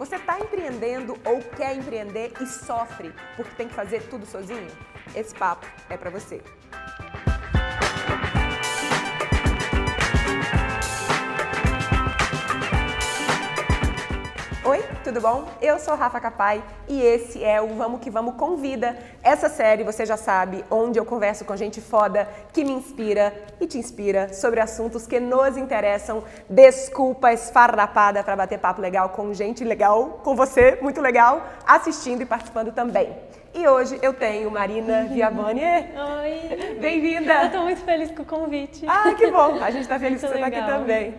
Você está empreendendo ou quer empreender e sofre porque tem que fazer tudo sozinho? Esse papo é para você. Tudo bom? Eu sou Rafa Capai e esse é o Vamos Que Vamos Convida. Essa série, você já sabe, onde eu converso com gente foda que me inspira e te inspira sobre assuntos que nos interessam. Desculpa esfarrapada para bater papo legal com gente legal, com você, muito legal, assistindo e participando também. E hoje eu tenho Marina Viaboni. Oi! Bem-vinda! Eu tô muito feliz com o convite. Ah, que bom! A gente tá feliz Muito que você tá aqui legal. também.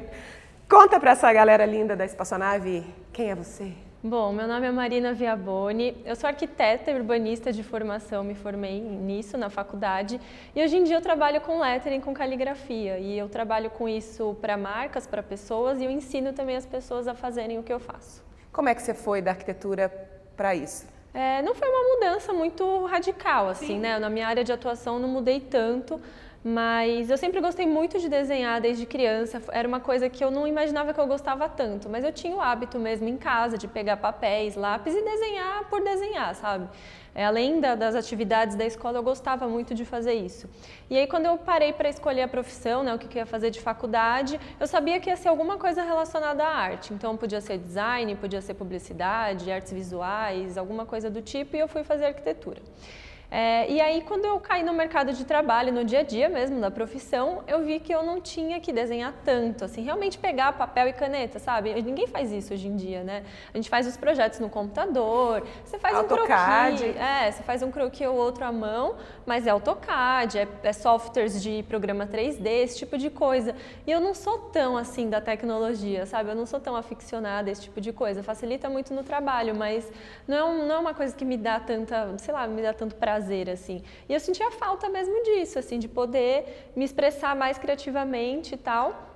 Conta pra essa galera linda da Espaçonave quem é você. Bom, meu nome é Marina Viaboni, eu sou arquiteta e urbanista de formação, me formei nisso na faculdade e hoje em dia eu trabalho com lettering, com caligrafia e eu trabalho com isso para marcas, para pessoas e eu ensino também as pessoas a fazerem o que eu faço. Como é que você foi da arquitetura para isso? É, não foi uma mudança muito radical, assim, né? Na minha área de atuação não mudei tanto, mas eu sempre gostei muito de desenhar desde criança. Era uma coisa que eu não imaginava que eu gostava tanto, mas eu tinha o hábito mesmo em casa de pegar papéis, lápis e desenhar por desenhar, sabe? É, além da- das atividades da escola, eu gostava muito de fazer isso. E aí, quando eu parei para escolher a profissão, né, o que eu ia fazer de faculdade, eu sabia que ia ser alguma coisa relacionada à arte. Então, podia ser design, podia ser publicidade, artes visuais, alguma coisa do tipo, e eu fui fazer arquitetura. É, e aí, quando eu caí no mercado de trabalho, no dia a dia mesmo da profissão, eu vi que eu não tinha que desenhar tanto, assim, realmente pegar papel e caneta, sabe? Ninguém faz isso hoje em dia, né? A gente faz os projetos no computador, você faz AutoCAD. um croquis, é, você faz um croquis ou outro à mão, mas é AutoCAD, é, é softwares de programa 3D, esse tipo de coisa. E eu não sou tão assim da tecnologia, sabe? Eu não sou tão aficionada a esse tipo de coisa. Facilita muito no trabalho, mas não é, um- não é uma coisa que me dá tanta, sei lá, me dá tanto prazer assim. E eu sentia falta mesmo disso, assim, de poder me expressar mais criativamente e tal.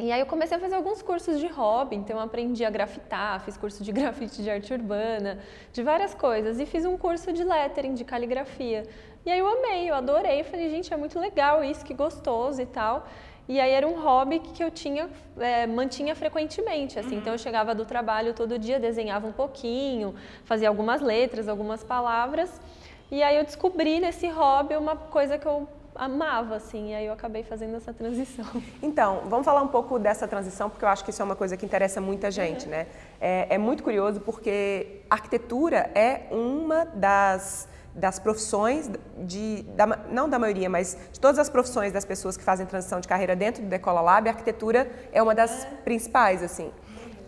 E aí eu comecei a fazer alguns cursos de hobby, então eu aprendi a grafitar, fiz curso de grafite de arte urbana, de várias coisas, e fiz um curso de lettering, de caligrafia. E aí eu amei, eu adorei, falei, gente, é muito legal isso, que gostoso e tal. E aí era um hobby que eu tinha, é, mantinha frequentemente, assim, então eu chegava do trabalho todo dia, desenhava um pouquinho, fazia algumas letras, algumas palavras, e aí eu descobri nesse hobby uma coisa que eu amava, assim, e aí eu acabei fazendo essa transição. Então, vamos falar um pouco dessa transição, porque eu acho que isso é uma coisa que interessa muita gente, né? É, é muito curioso porque arquitetura é uma das, das profissões de, da não da maioria, mas de todas as profissões das pessoas que fazem transição de carreira dentro do Decola Lab, a arquitetura é uma das principais, assim.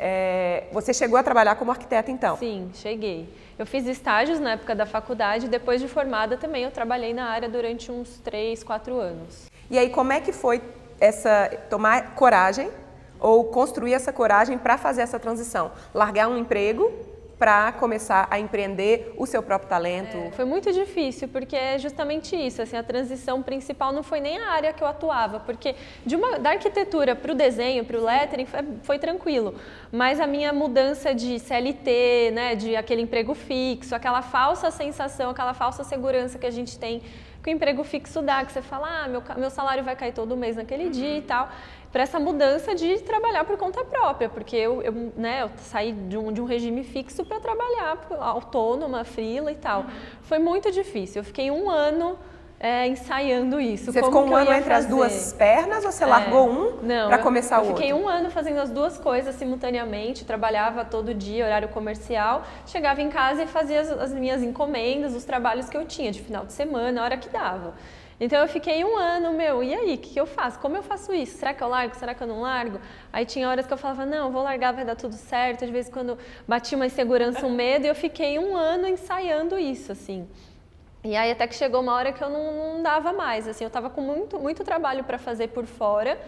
É, você chegou a trabalhar como arquiteta, então? Sim, cheguei. Eu fiz estágios na época da faculdade, depois de formada também eu trabalhei na área durante uns 3, 4 anos. E aí, como é que foi essa tomar coragem ou construir essa coragem para fazer essa transição? Largar um emprego para começar a empreender o seu próprio talento? Foi muito difícil, porque é justamente isso, assim, a transição principal não foi nem a área que eu atuava, porque de uma, da arquitetura para o desenho, para o lettering, foi, foi tranquilo, mas a minha mudança de CLT, né, de aquele emprego fixo, aquela falsa sensação, aquela falsa segurança que a gente tem que o emprego fixo dá, que você fala, ah, meu, meu salário vai cair todo mês naquele dia e tal, para essa mudança de trabalhar por conta própria, porque eu, eu, né, eu saí de um, de um regime fixo para trabalhar autônoma, frila e tal. Foi muito difícil. Eu fiquei um ano é, ensaiando isso. Você ficou um eu ano entre as fazer. duas pernas ou você É. largou um para eu- começar eu o outro? fiquei um ano fazendo as duas coisas simultaneamente, trabalhava todo dia, horário comercial, chegava em casa e fazia as, as minhas encomendas, os trabalhos que eu tinha de final de semana, a hora que dava. Então eu fiquei um ano, meu, e aí, o que, que eu faço? Como eu faço isso? Será que eu largo? Será que eu não largo? Aí tinha horas que eu falava, não, vou largar, vai dar tudo certo. De vez em quando batia uma insegurança, um medo, e eu fiquei um ano ensaiando isso, assim. E aí até que chegou uma hora que eu não, não dava mais, assim, eu estava com muito, muito trabalho para fazer por fora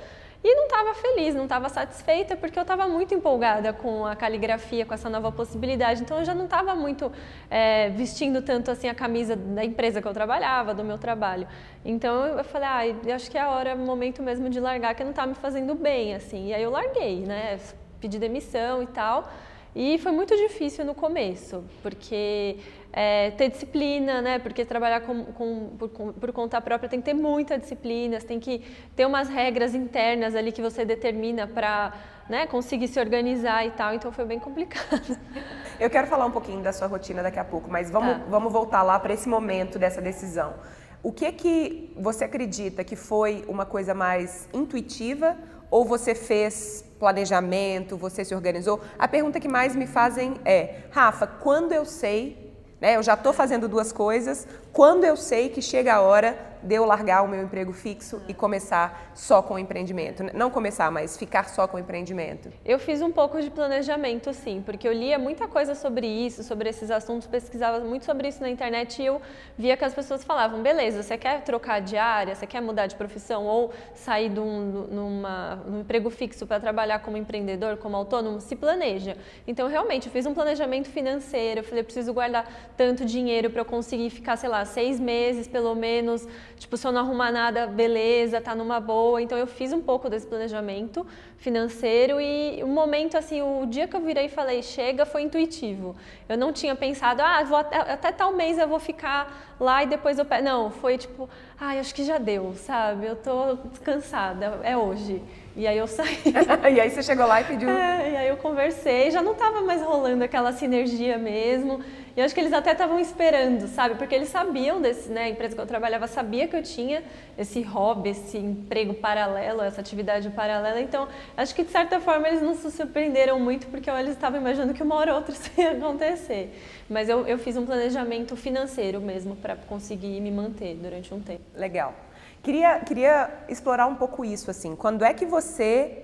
e não estava feliz, não estava satisfeita porque eu estava muito empolgada com a caligrafia, com essa nova possibilidade. Então eu já não estava muito é, vestindo tanto assim a camisa da empresa que eu trabalhava, do meu trabalho. Então eu falei, ah, acho que é a hora, momento mesmo de largar, que não está me fazendo bem, assim. E aí eu larguei, né? Pedi demissão e tal. E foi muito difícil no começo, porque é, ter disciplina, né? Porque trabalhar com, com, por, com, por, conta própria tem que ter muita disciplina, tem que ter umas regras internas ali que você determina para né, conseguir se organizar e tal. Então foi bem complicado. Eu quero falar um pouquinho da sua rotina daqui a pouco, mas vamos, tá. vamos voltar lá para esse momento dessa decisão. O que que você acredita que foi uma coisa mais intuitiva ou você fez planejamento, você se organizou? A pergunta que mais me fazem é, Rafa, quando eu sei, né, eu já estou fazendo duas coisas, quando eu sei que chega a hora de eu largar o meu emprego fixo e começar só com o empreendimento? Não começar, mas ficar só com o empreendimento. Eu fiz um pouco de planejamento, sim, porque eu lia muita coisa sobre isso, sobre esses assuntos, pesquisava muito sobre isso na internet e eu via que as pessoas falavam: beleza, você quer trocar de área, você quer mudar de profissão ou sair de um, numa, num emprego fixo para trabalhar como empreendedor, como autônomo? Se planeja. Então, realmente, eu fiz um planejamento financeiro, eu falei: preciso guardar tanto dinheiro para eu conseguir ficar, sei lá, seis meses pelo menos Tipo, se eu não arrumar nada, beleza, tá numa boa. Então eu fiz um pouco desse planejamento financeiro e o momento, assim, o dia que eu virei e falei, chega, foi intuitivo. Eu não tinha pensado, ah, vou até, até tal mês eu vou ficar lá e depois eu. Não, foi tipo, ai, ah, acho que já deu, sabe? Eu tô cansada, é hoje. E aí eu saí. e aí você chegou lá e pediu. É, e aí eu conversei, já não estava mais rolando aquela sinergia mesmo. E eu acho que eles até estavam esperando, sabe? Porque eles sabiam desse, né? A empresa que eu trabalhava sabia que eu tinha esse hobby, esse emprego paralelo, essa atividade paralela. Então, acho que de certa forma eles não se surpreenderam muito, porque eles estavam imaginando que uma hora ou outra isso ia acontecer. Mas eu, eu fiz um planejamento financeiro mesmo para conseguir me manter durante um tempo. Legal. Queria, queria explorar um pouco isso, assim. Quando é que você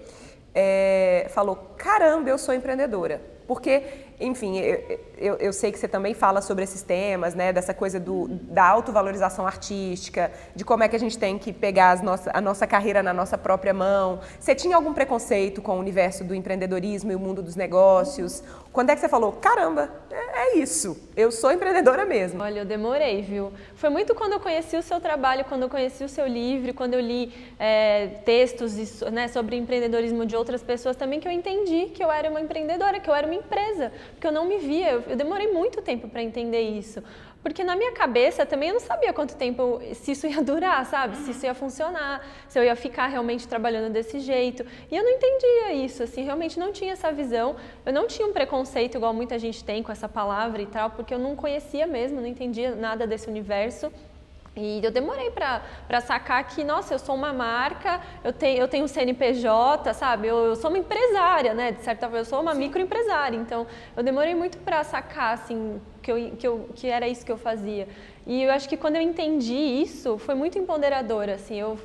é, falou, caramba, eu sou empreendedora? Porque, enfim, eu, eu, eu, sei que você também fala sobre esses temas, né? Dessa coisa do, da autovalorização artística, de como é que a gente tem que pegar as nossa, a nossa carreira na nossa própria mão. Você tinha algum preconceito com o universo do empreendedorismo e o mundo dos negócios? Quando é que você falou, caramba, é, é isso, eu sou empreendedora mesmo? Olha, eu demorei, viu? Foi muito quando eu conheci o seu trabalho, quando eu conheci o seu livro, quando eu li é, textos né, sobre empreendedorismo de outras pessoas também, que eu entendi que eu era uma empreendedora, que eu era uma empresa, porque eu não me via, eu, eu demorei muito tempo para entender isso. Porque na minha cabeça também eu não sabia quanto tempo, se isso ia durar, sabe? Se isso ia funcionar, se eu ia ficar realmente trabalhando desse jeito. E eu não entendia isso, assim, realmente não tinha essa visão. Eu não tinha um preconceito igual muita gente tem com essa palavra e tal, porque eu não conhecia mesmo, não entendia nada desse universo. E eu demorei para sacar que, nossa, eu sou uma marca, eu tenho, eu tenho um CNPJ, sabe? Eu, eu sou uma empresária, né? De certa forma, eu sou uma Sim. microempresária. Então, eu demorei muito para sacar, assim, que, eu, que, eu, que era isso que eu fazia. E eu acho que quando eu entendi isso, foi muito empoderador, assim. Eu,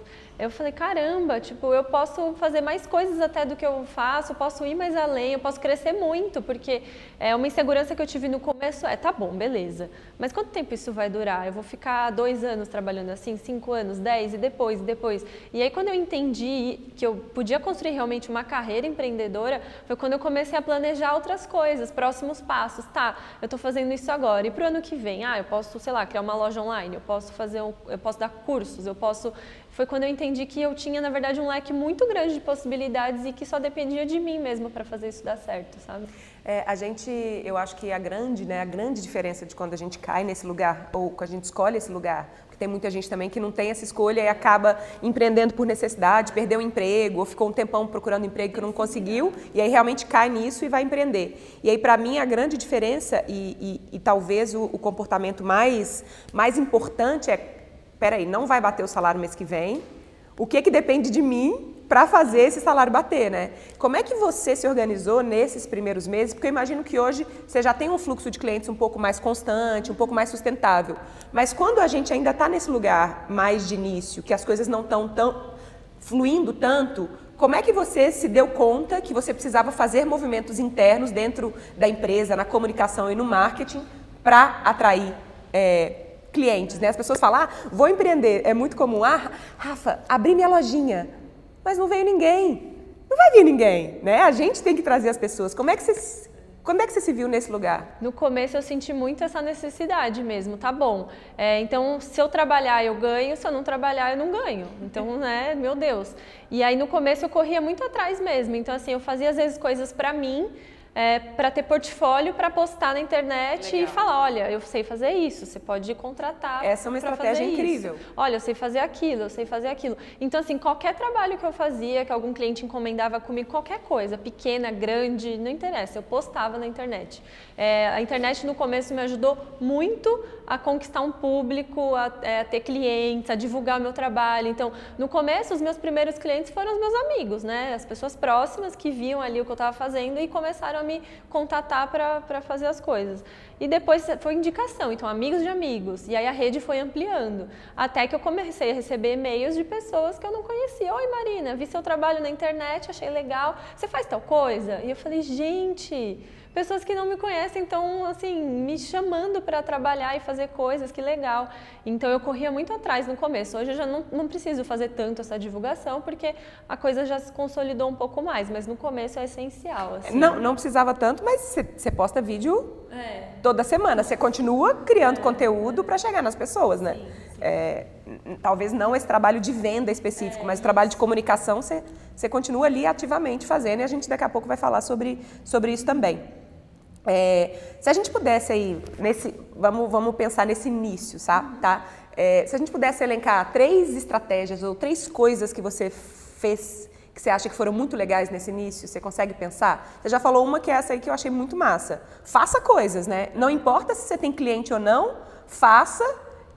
eu falei, caramba, tipo, eu posso fazer mais coisas até do que eu faço, posso ir mais além, eu posso crescer muito, porque é uma insegurança que eu tive no começo é, tá bom, beleza, mas quanto tempo isso vai durar? Eu vou ficar dois anos trabalhando assim, cinco anos, dez, e depois, e depois. E aí quando eu entendi que eu podia construir realmente uma carreira empreendedora, foi quando eu comecei a planejar outras coisas, próximos passos. Tá, eu estou fazendo isso agora, e para o ano que vem? Ah, eu posso, sei lá, criar uma loja online, eu posso fazer, um, eu posso dar cursos, eu posso foi quando eu entendi que eu tinha, na verdade, um leque muito grande de possibilidades e que só dependia de mim mesma para fazer isso dar certo, sabe? É, a gente, eu acho que a grande, né, a grande diferença de quando a gente cai nesse lugar ou quando a gente escolhe esse lugar, porque tem muita gente também que não tem essa escolha e acaba empreendendo por necessidade, perdeu o emprego ou ficou um tempão procurando emprego que não conseguiu e aí realmente cai nisso e vai empreender. E aí para mim a grande diferença e, e, e talvez o, o comportamento mais mais importante é peraí, não vai bater o salário mês que vem, o que, que depende de mim para fazer esse salário bater, né? Como é que você se organizou nesses primeiros meses? Porque eu imagino que hoje você já tem um fluxo de clientes um pouco mais constante, um pouco mais sustentável. Mas quando a gente ainda está nesse lugar mais de início, que as coisas não estão tão fluindo tanto, como é que você se deu conta que você precisava fazer movimentos internos dentro da empresa, na comunicação e no marketing para atrair é, clientes, né? As pessoas falam, ah, vou empreender. É muito comum, ah, Rafa, abri minha lojinha, mas não veio ninguém. Não vai vir ninguém, né? A gente tem que trazer as pessoas. Como é que você, quando é que você se viu nesse lugar? No começo eu senti muito essa necessidade mesmo, tá bom. É, então, se eu trabalhar, eu ganho, se eu não trabalhar, eu não ganho. Então, né, meu Deus. E aí no começo eu corria muito atrás mesmo. Então, assim, eu fazia às vezes coisas para mim, é, para ter portfólio para postar na internet Legal. e falar, olha, eu sei fazer isso, você pode contratar. Essa é uma estratégia incrível. Isso. Olha, eu sei fazer aquilo, eu sei fazer aquilo. Então, assim, qualquer trabalho que eu fazia, que algum cliente encomendava comigo, qualquer coisa, pequena, grande, não interessa, eu postava na internet. É, a internet no começo me ajudou muito a conquistar um público, a, é, a ter clientes, a divulgar o meu trabalho. Então, no começo, os meus primeiros clientes foram os meus amigos, né? As pessoas próximas que viam ali o que eu estava fazendo e começaram a me contatar para fazer as coisas. E depois foi indicação, então amigos de amigos. E aí a rede foi ampliando. Até que eu comecei a receber e-mails de pessoas que eu não conhecia. Oi Marina, vi seu trabalho na internet, achei legal. Você faz tal coisa? E eu falei, gente pessoas que não me conhecem estão assim me chamando para trabalhar e fazer coisas, que legal. Então eu corria muito atrás no começo. Hoje eu já não, não preciso fazer tanto essa divulgação porque a coisa já se consolidou um pouco mais, mas no começo é essencial. Assim. Não, não precisava tanto, mas você posta vídeo é. toda semana. Você continua criando é. conteúdo para chegar nas pessoas, né? Sim, sim. É, talvez não esse trabalho de venda específico, é, mas o trabalho de comunicação você, você continua ali ativamente fazendo e a gente daqui a pouco vai falar sobre, sobre isso também. É, se a gente pudesse aí, nesse, vamos, vamos pensar nesse início, tá? tá? É, se a gente pudesse elencar três estratégias ou três coisas que você fez que você acha que foram muito legais nesse início, você consegue pensar? Você já falou uma que é essa aí que eu achei muito massa. Faça coisas, né? Não importa se você tem cliente ou não, faça,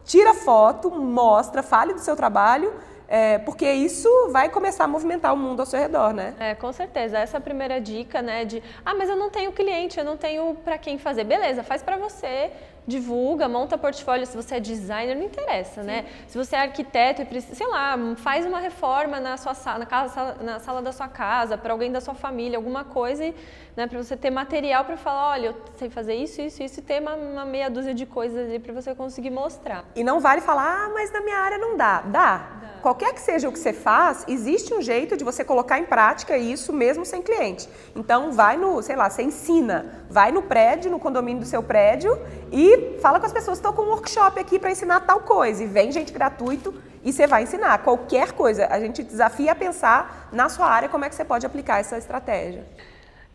tira foto, mostra, fale do seu trabalho é, porque isso vai começar a movimentar o mundo ao seu redor, né? É, com certeza. Essa é a primeira dica, né? De, ah, mas eu não tenho cliente, eu não tenho para quem fazer. Beleza, faz para você, divulga, monta portfólio, se você é designer, não interessa, né? Sim. né? Se você é arquiteto e precisa, sei lá, faz uma reforma na sua sala, na, casa, na sala da sua casa, para alguém da sua família, alguma coisa, né, para você ter material para falar, olha, eu sei fazer isso, isso, isso, e ter uma, uma meia dúzia de coisas ali para você conseguir mostrar. E não vale falar, ah, mas na minha área não dá. Dá. dá. Qualquer que seja o que você faz, existe um jeito de você colocar em prática isso mesmo sem cliente. Então, vai no, sei lá, você ensina, vai no prédio, no condomínio do seu prédio e fala com as pessoas, estou com um workshop aqui para ensinar tal coisa, e vem gente gratuito e você vai ensinar qualquer coisa. A gente desafia a pensar na sua área como é que você pode aplicar essa estratégia.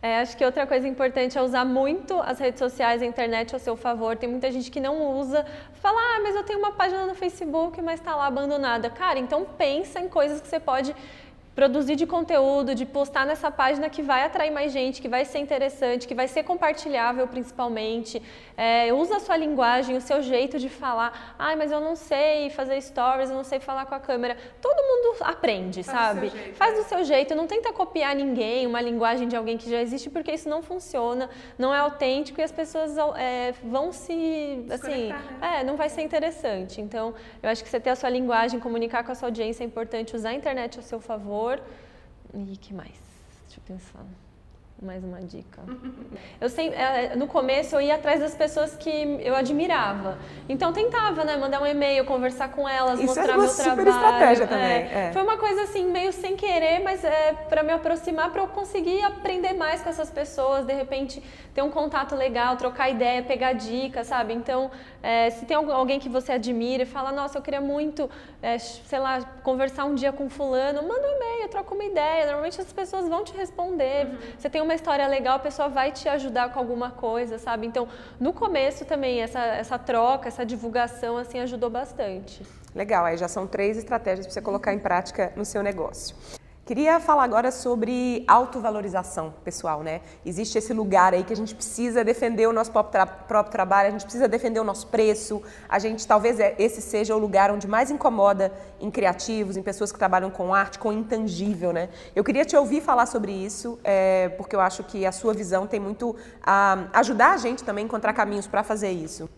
É, acho que outra coisa importante é usar muito as redes sociais a internet ao seu favor. Tem muita gente que não usa, fala, ah, mas eu tenho uma página no Facebook, mas está lá abandonada. Cara, então pensa em coisas que você pode produzir de conteúdo, de postar nessa página que vai atrair mais gente, que vai ser interessante, que vai ser compartilhável principalmente. É, usa a sua linguagem, o seu jeito de falar. Ai, mas eu não sei fazer stories, eu não sei falar com a câmera. Todo mundo aprende, Faz sabe? Do jeito, Faz do seu jeito, não tenta copiar ninguém, uma linguagem de alguém que já existe, porque isso não funciona, não é autêntico e as pessoas é, vão se. Assim, né? é, não vai ser interessante. Então, eu acho que você ter a sua linguagem, comunicar com a sua audiência é importante, usar a internet a seu favor favor. E que mais? Deixa eu pensar mais uma dica. Eu sempre, é, no começo eu ia atrás das pessoas que eu admirava. Então tentava, né, mandar um e-mail, conversar com elas, Isso mostrar é uma meu super trabalho. estratégia também. É. É. Foi uma coisa assim meio sem querer, mas é para me aproximar, para eu conseguir aprender mais com essas pessoas, de repente ter um contato legal, trocar ideia, pegar dicas, sabe? Então, é, se tem alguém que você admira e fala, nossa, eu queria muito, é, sei lá, conversar um dia com fulano, manda um e-mail, troca uma ideia. Normalmente as pessoas vão te responder. Uhum. Você tem uma uma história legal, a pessoa vai te ajudar com alguma coisa, sabe? Então, no começo também, essa, essa troca, essa divulgação, assim, ajudou bastante. Legal, aí já são três estratégias para você colocar em prática no seu negócio. Queria falar agora sobre autovalorização pessoal, né? Existe esse lugar aí que a gente precisa defender o nosso próprio, tra próprio, trabalho, a gente precisa defender o nosso preço. A gente talvez é, esse seja o lugar onde mais incomoda em criativos, em pessoas que trabalham com arte, com intangível, né? Eu queria te ouvir falar sobre isso, é, porque eu acho que a sua visão tem muito a ajudar a gente também a encontrar caminhos para fazer isso.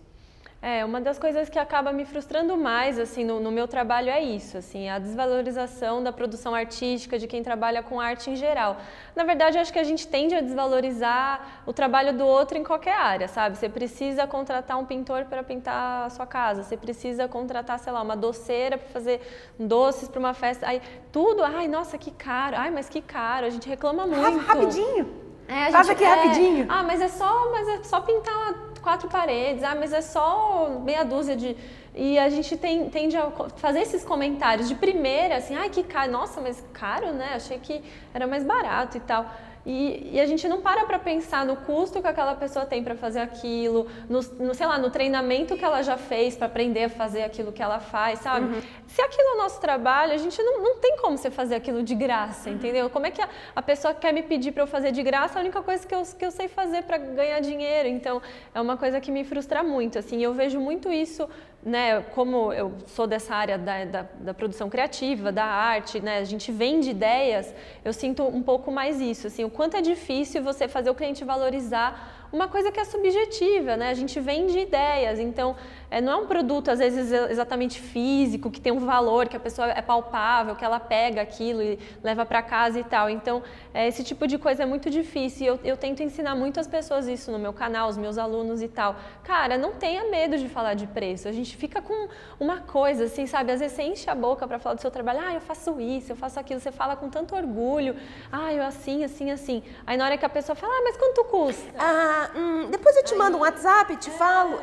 É, uma das coisas que acaba me frustrando mais, assim, no, no, meu trabalho é isso, assim, a desvalorização da produção artística, de quem trabalha com arte em geral. Na verdade, acho que a gente tende a desvalorizar o trabalho do outro em qualquer área, sabe? Você precisa contratar um pintor para pintar a sua casa, você precisa contratar, sei lá, uma doceira para fazer doces para uma festa, aí tudo, ai, nossa, que caro, ai, mas que caro, a gente reclama muito. Rapidinho! É, Faz aqui é, rapidinho. Ah, mas é só, mas é só pintar quatro paredes. Ah, mas é só meia dúzia de. E a gente tem, tende a fazer esses comentários de primeira, assim, ai que caro, nossa, mas caro, né? Achei que era mais barato e tal. E, e, a gente não para para pensar no custo que aquela pessoa tem para fazer aquilo, no, no, sei lá, no treinamento que ela já fez para aprender a fazer aquilo que ela faz, sabe? Uhum. Se aquilo é o nosso trabalho, a gente não, não tem como você fazer aquilo de graça, uhum. entendeu? Como é que a, a pessoa quer me pedir para eu fazer de graça? A única coisa que eu, que eu sei fazer para ganhar dinheiro. Então, é uma coisa que me frustra muito, assim. Eu vejo muito isso né, como eu sou dessa área da, da, da, produção criativa, da arte, né, a gente vende ideias, eu sinto um pouco mais isso, assim, o quanto é difícil você fazer o cliente valorizar uma coisa que é subjetiva, né? A gente vende ideias, então é, não é um produto às vezes exatamente físico, que tem um valor, que a pessoa é palpável, que ela pega aquilo e leva para casa e tal. Então é, esse tipo de coisa é muito difícil. Eu, eu tento ensinar muito as pessoas isso no meu canal, os meus alunos e tal. Cara, não tenha medo de falar de preço. A gente fica com uma coisa assim, sabe? Às vezes você enche a boca para falar do seu trabalho. Ah, eu faço isso, eu faço aquilo. Você fala com tanto orgulho. Ah, eu assim, assim, assim. Aí na hora que a pessoa fala, ah, mas quanto custa? Ah, hum, depois eu te mando um WhatsApp, te falo.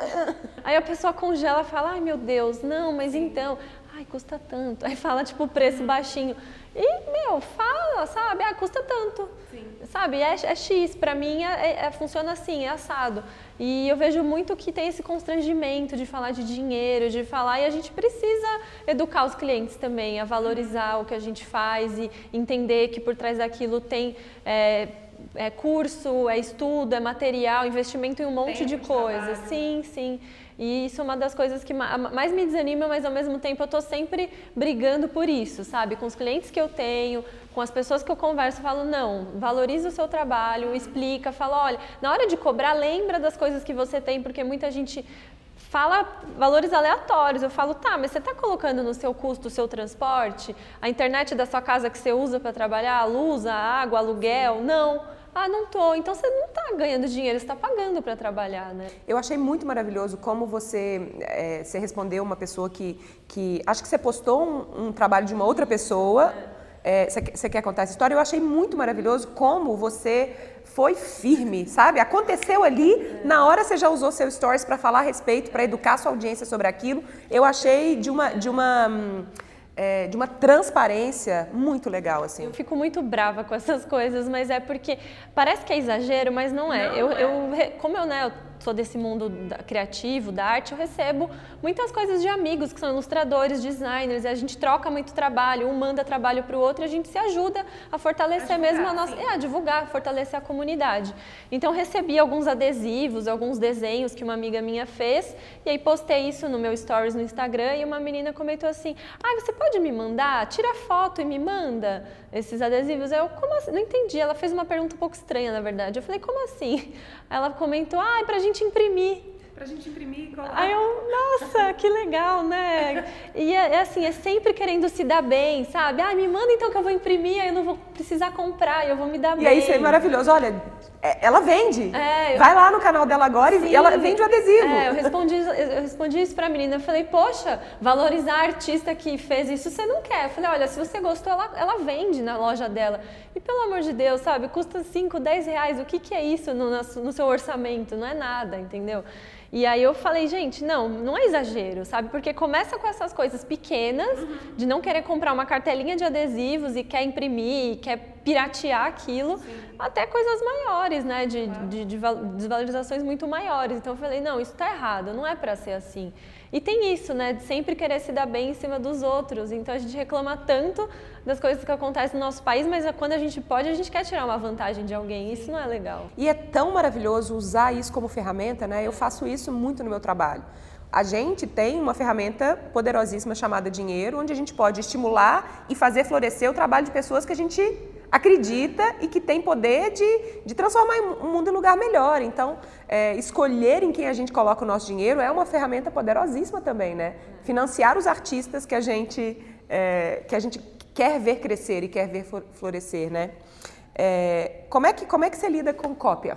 Aí a pessoa congela e fala, ai meu Deus, não, mas então, ai, custa tanto. Aí fala, tipo, o preço baixinho. E, meu, fala, sabe? Ah, custa tanto. Sim. Sabe? É, é X. Pra mim, é, é, funciona assim, é assado. E eu vejo muito que tem esse constrangimento de falar de dinheiro, de falar. E a gente precisa educar os clientes também a valorizar o que a gente faz e entender que por trás daquilo tem. É, é curso, é estudo, é material, investimento em um monte de coisas. Sim, sim. E isso é uma das coisas que mais me desanima, mas ao mesmo tempo eu estou sempre brigando por isso, sabe? Com os clientes que eu tenho, com as pessoas que eu converso, eu falo, não, valoriza o seu trabalho, explica, fala, olha, na hora de cobrar, lembra das coisas que você tem, porque muita gente fala valores aleatórios. Eu falo, tá, mas você está colocando no seu custo o seu transporte, a internet da sua casa que você usa para trabalhar, a luz, a água, aluguel? Não. Ah, não tô. Então você não está ganhando dinheiro, você está pagando para trabalhar, né? Eu achei muito maravilhoso como você, é, você respondeu uma pessoa que, que acho que você postou um, um trabalho de uma outra pessoa. É, você, quer contar essa história? Eu achei muito maravilhoso como você foi firme, sabe? Aconteceu ali, na hora você já usou seu stories para falar a respeito, para educar sua audiência sobre aquilo. Eu achei de uma de uma hum, é, de uma transparência muito legal, assim. Eu fico muito brava com essas coisas, mas é porque parece que é exagero, mas não é. Não eu, é. eu, como eu, né, eu sou desse mundo da, criativo, da arte, eu recebo muitas coisas de amigos que são ilustradores, designers, e a gente troca muito trabalho, um manda trabalho para o outro e a gente se ajuda a fortalecer a divulgar, mesmo a nossa. É, a divulgar, fortalecer a comunidade. Então, recebi alguns adesivos, alguns desenhos que uma amiga minha fez, e aí postei isso no meu stories no Instagram, e uma menina comentou assim: ah, você pode me mandar? Tira foto e me manda esses adesivos. Eu, como assim? Não entendi. Ela fez uma pergunta um pouco estranha, na verdade. Eu falei, como assim? Ela comentou, ah, é pra gente imprimir. Pra gente imprimir e colocar. Aí eu, nossa, que legal, né? E é, é, assim, é sempre querendo se dar bem, sabe? Ah, me manda então que eu vou imprimir, aí eu não vou precisar comprar, eu vou me dar e bem. E aí isso é maravilhoso. Olha, ela vende. É, eu... Vai lá no canal dela agora Sim, e ela vende o adesivo. É, eu respondi, eu respondi isso pra menina. Eu falei, poxa, valorizar a artista que fez isso você não quer. Eu falei, olha, se você gostou, ela, ela vende na loja dela. E pelo amor de Deus, sabe, custa 5, 10 reais. O que, que é isso no, no seu orçamento? Não é nada, entendeu? E aí eu falei, gente, não, não é exagero, sabe? Porque começa com essas coisas pequenas, uhum. de não querer comprar uma cartelinha de adesivos e quer imprimir, quer piratear aquilo, Sim. Até coisas maiores, né? De, de, de, desvalorizações muito maiores. Então eu falei, não, isso está errado, não é para ser assim. E tem isso, né, de sempre querer se dar bem em cima dos outros. Então a gente reclama tanto das coisas que acontecem no nosso país, mas quando a gente pode, a gente quer tirar uma vantagem de alguém. Isso não é legal. E é tão maravilhoso usar isso como ferramenta, né? Eu faço isso muito no meu trabalho. A gente tem uma ferramenta poderosíssima chamada dinheiro, onde a gente pode estimular e fazer florescer o trabalho de pessoas que a gente acredita e que tem poder de, de transformar o mundo em lugar melhor. Então, é, escolher em quem a gente coloca o nosso dinheiro é uma ferramenta poderosíssima também, né? Financiar os artistas que a gente, é, que a gente quer ver crescer e quer ver florescer, né? É, como, é que, como é que você lida com cópia?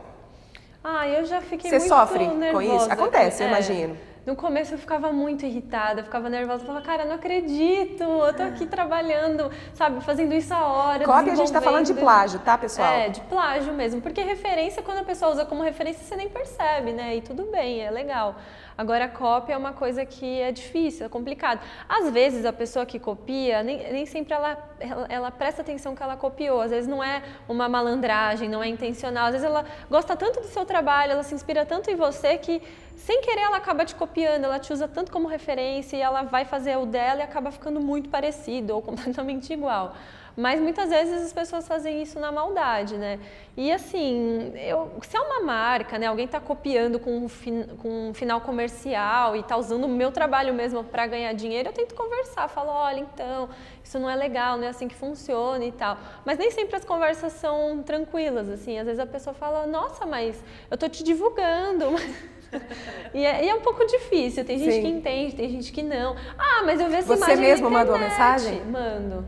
Ah, eu já fiquei você muito sofre nervosa. com isso? Acontece, eu é. imagino. No começo eu ficava muito irritada, ficava nervosa, eu falava, cara, não acredito, eu tô aqui trabalhando, sabe, fazendo isso a hora. Cópia a gente tá falando de plágio, tá, pessoal? É, de plágio mesmo, porque referência, quando a pessoa usa como referência, você nem percebe, né? E tudo bem, é legal. Agora, cópia é uma coisa que é difícil, é complicado. Às vezes, a pessoa que copia, nem, nem sempre ela, ela, ela, presta atenção que ela copiou. Às vezes, não é uma malandragem, não é intencional. Às vezes, ela gosta tanto do seu trabalho, ela se inspira tanto em você que, sem querer, ela acaba te copiando, ela te usa tanto como referência e ela vai fazer o dela e acaba ficando muito parecido ou completamente igual. Mas muitas vezes as pessoas fazem isso na maldade, né? E assim, eu, se é uma marca, né? Alguém está copiando com um, fin, com um final comercial e está usando o meu trabalho mesmo para ganhar dinheiro, eu tento conversar, falo, olha, então, isso não é legal, não é assim que funciona e tal. Mas nem sempre as conversas são tranquilas, assim. Às vezes a pessoa fala, nossa, mas eu tô te divulgando. E é, e é, um pouco difícil, tem gente Sim. que entende, tem gente que não. Ah, mas eu vejo essa Você mesmo manda uma mensagem? Mando.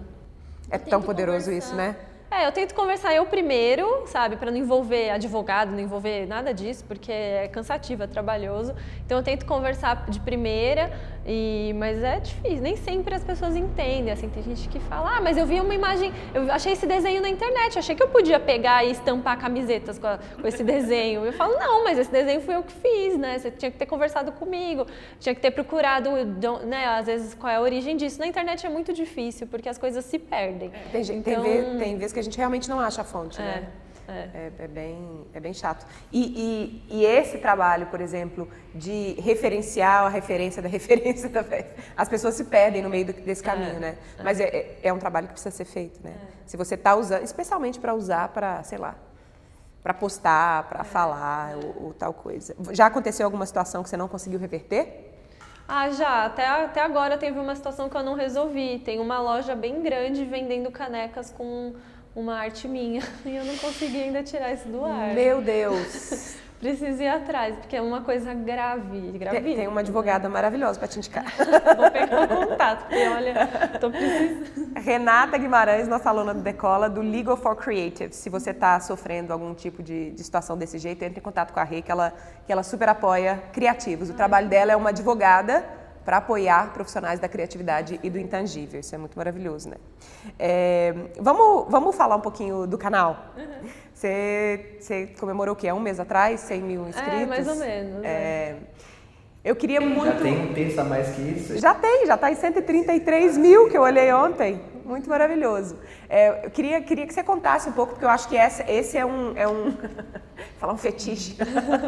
É tão poderoso isso, né? É, eu tento conversar eu primeiro, sabe, para não envolver advogado, não envolver nada disso, porque é cansativo, é trabalhoso. Então eu tento conversar de primeira, e, mas é difícil, nem sempre as pessoas entendem. Assim, tem gente que fala, ah, mas eu vi uma imagem, eu achei esse desenho na internet, achei que eu podia pegar e estampar camisetas com, a, com esse desenho. Eu falo, não, mas esse desenho fui eu que fiz, né? Você tinha que ter conversado comigo, tinha que ter procurado, né, às vezes, qual é a origem disso. Na internet é muito difícil, porque as coisas se perdem. Tem, então, tem, vez, tem vezes que a gente realmente não acha a fonte, é. né? É. É, é, bem, é bem chato. E, e, e, esse trabalho, por exemplo, de referenciar a referência da referência da as pessoas se perdem no meio do, desse caminho, é, né? É. Mas é, é, um trabalho que precisa ser feito, né? É. Se você está usando, especialmente para usar para, sei lá, para postar, para falar ou, ou tal coisa. Já aconteceu alguma situação que você não conseguiu reverter? Ah, já. Até, até agora teve uma situação que eu não resolvi. Tem uma loja bem grande vendendo canecas com uma arte minha e eu não consegui ainda tirar isso do ar. Meu Deus! Preciso ir atrás, porque é uma coisa grave, grave. Tem, tem uma advogada maravilhosa para te indicar. Vou pegar o contato, porque olha, tô precisando. Renata Guimarães, nossa aluna do Decola, do Legal for Creatives. Se você está sofrendo algum tipo de, de, situação desse jeito, entre em contato com a Rê, que ela, que ela super apoia criativos. O trabalho dela é uma advogada para apoiar profissionais da criatividade e do intangível. Isso é muito maravilhoso, né? É, vamos, vamos falar um pouquinho do canal? Uhum. Você, você comemorou o quê? Um mês atrás? 100 mil inscritos? É, mais ou menos. É. é. Eu queria muito... Já tem um terço a mais que isso? Já tem, já está em 133 mil que eu olhei ontem. Muito maravilhoso. É, eu queria, queria que você contasse um pouco, porque eu acho que essa, esse é um, é um falar um fetiche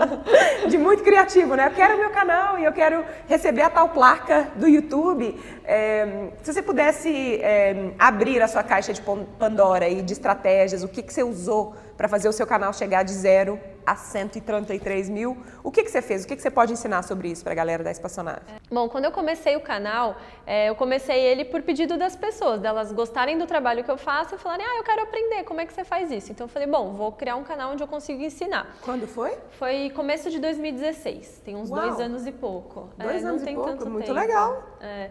de muito criativo, né? Eu quero meu canal e eu quero receber a tal placa do YouTube. É, se você pudesse é, abrir a sua caixa de Pandora e de estratégias, o que, que você usou para fazer o seu canal chegar de zero a 133 mil. O que, que você fez? O que, que você pode ensinar sobre isso para a galera da Espaçonave? Bom, quando eu comecei o canal, é, eu comecei ele por pedido das pessoas, delas gostarem do trabalho que eu faço e falarem, ah, eu quero aprender, como é que você faz isso? Então eu falei, bom, vou criar um canal onde eu consigo ensinar. Quando foi? Foi começo de 2016, tem uns Uau. dois anos e pouco. Dois é, anos e pouco, muito tempo. legal. É.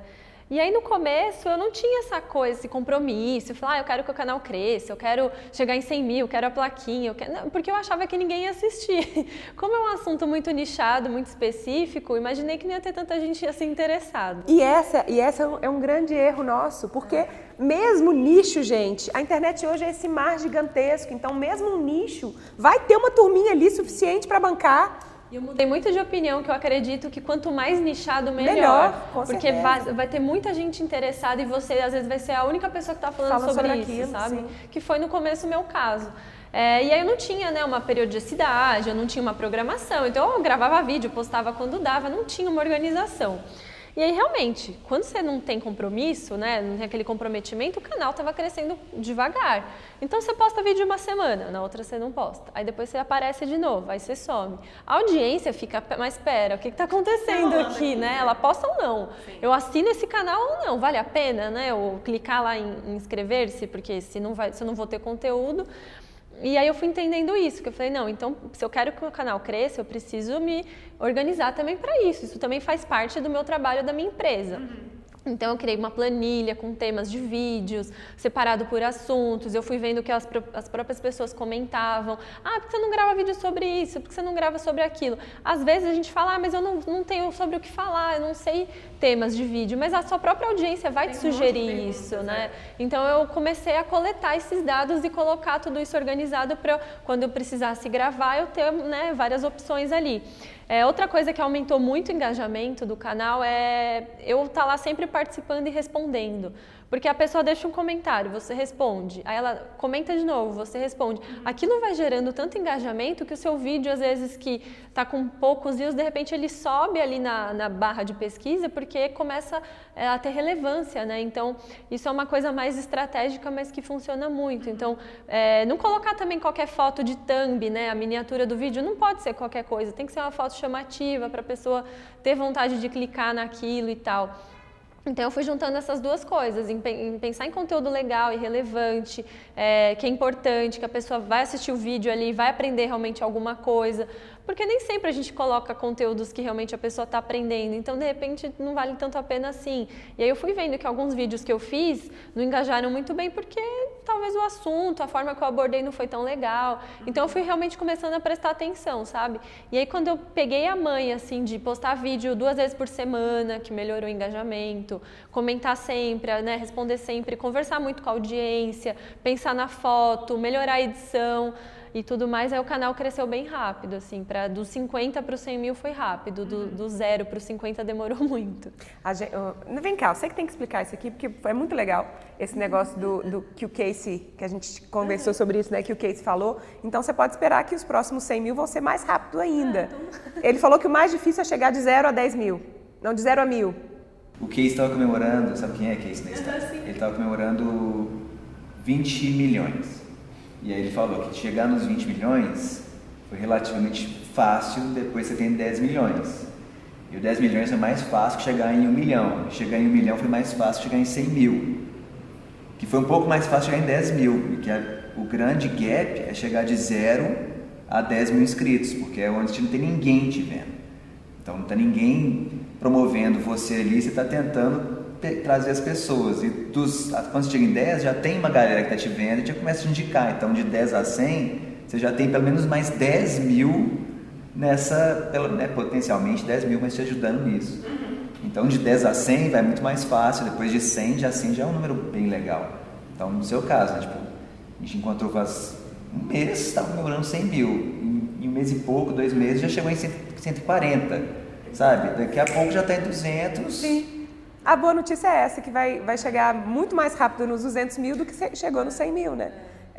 E aí no começo eu não tinha essa coisa, esse compromisso, falar, ah, eu quero que o canal cresça, eu quero chegar em 100 mil, eu quero a plaquinha, eu quero... Porque eu achava que ninguém ia assistir. Como é um assunto muito nichado, muito específico, imaginei que não ia ter tanta gente assim interessado. E essa, e essa é um é grande erro nosso, porque mesmo nicho, gente, a internet hoje é esse mar gigantesco, então mesmo um nicho vai ter uma turminha ali suficiente para bancar e eu mudei muito de opinião, que eu acredito que quanto mais nichado, melhor. melhor porque vai, vai, ter muita gente interessada e você, às vezes, vai ser a única pessoa que está falando Fala sobre, sobre, isso, aquilo, sabe? Sim. Que foi no começo o meu caso. É, e aí eu não tinha né, uma periodicidade, eu não tinha uma programação. Então eu gravava vídeo, postava quando dava, não tinha uma organização. E aí, realmente, quando você não tem compromisso, né, não tem aquele comprometimento, o canal estava crescendo devagar. Então, você posta vídeo uma semana, na outra você não posta. Aí depois você aparece de novo, aí você some. A audiência fica, mas espera, o que está acontecendo aqui, né? Ela posta ou não? Eu assino esse canal ou não? Vale a pena, né? Ou clicar lá em, em inscrever-se, porque se não, vai, se eu não vou ter conteúdo... E aí eu fui entendendo isso, que eu falei, não, então se eu quero que o canal cresça, eu preciso me organizar também para isso. Isso também faz parte do meu trabalho da minha empresa. Uhum. Então eu criei uma planilha com temas de vídeos, separado por assuntos. Eu fui vendo que as, as, próprias pessoas comentavam: ah, por que você não grava vídeo sobre isso? Por que você não grava sobre aquilo? Às vezes a gente fala, ah, mas eu não, não tenho sobre o que falar, eu não sei temas de vídeo, mas a sua própria audiência vai Tem te sugerir isso, né? É. Então eu comecei a coletar esses dados e colocar tudo isso organizado para quando eu precisasse gravar, eu ter né, várias opções ali. É, outra coisa que aumentou muito o engajamento do canal é eu estar tá lá sempre participando e respondendo. Porque a pessoa deixa um comentário, você responde, aí ela comenta de novo, você responde. Aquilo vai gerando tanto engajamento que o seu vídeo, às vezes, que está com poucos views, de repente ele sobe ali na, na barra de pesquisa porque começa é, a ter relevância, né? Então, isso é uma coisa mais estratégica, mas que funciona muito. Então, é, não colocar também qualquer foto de thumb, né? A miniatura do vídeo não pode ser qualquer coisa, tem que ser uma foto chamativa para a pessoa ter vontade de clicar naquilo e tal. Então eu fui juntando essas duas coisas, em, pensar em conteúdo legal e relevante, é, que é importante, que a pessoa vai assistir o vídeo ali, vai aprender realmente alguma coisa, porque nem sempre a gente coloca conteúdos que realmente a pessoa está aprendendo, então de repente não vale tanto a pena assim. E aí eu fui vendo que alguns vídeos que eu fiz não engajaram muito bem porque talvez o assunto, a forma que eu abordei não foi tão legal. Então eu fui realmente começando a prestar atenção, sabe? E aí quando eu peguei a mãe assim de postar vídeo duas vezes por semana, que melhorou o engajamento, comentar sempre, né, responder sempre, conversar muito com a audiência, pensar na foto, melhorar a edição, e tudo mais, aí o canal cresceu bem rápido, assim, para dos 50 para os 100 mil foi rápido, do, uhum. do zero para os 50 demorou muito. Gente, uh, vem cá, você que tem que explicar isso aqui, porque foi muito legal esse negócio do, do que o Casey, que a gente conversou sobre isso, né, que o Casey falou. Então você pode esperar que os próximos 100 mil vão ser mais rápido ainda. É, então... Ele falou que o mais difícil é chegar de zero a 10 mil, não de zero a mil. O Casey estava comemorando, sabe quem é Casey na história? Ele estava comemorando 20 milhões. E aí ele falou que chegar nos 20 milhões foi relativamente fácil depois você tem 10 milhões. E o 10 milhões é mais fácil que chegar em 1 milhão. Chegar em 1 milhão foi mais fácil que chegar em 100 mil. Que foi um pouco mais fácil chegar em 10 mil. Porque o grande gap é chegar de 0 a 10 mil inscritos, porque é onde não tem ninguém te vendo. Então não está ninguém promovendo você ali, você está tentando trazer as pessoas. E dos, quando você chega em 10, já tem uma galera que está te vendo e já começa a te indicar. Então, de 10 a 100, você já tem pelo menos mais 10 mil nessa, né, potencialmente 10 mil, mas te ajudando nisso. Então, de 10 a 100 vai muito mais fácil. Depois de 100, já 100 já é um número bem legal. Então, no seu caso, né, tipo, a gente encontrou faz um mês, estava comemorando 100 mil. Em, em, um mês e pouco, dois meses, já chegou em 140, sabe? Daqui a pouco já está em 200. Sim. A boa notícia é essa, que vai, vai chegar muito mais rápido nos 200 mil do que chegou nos 100 mil, né?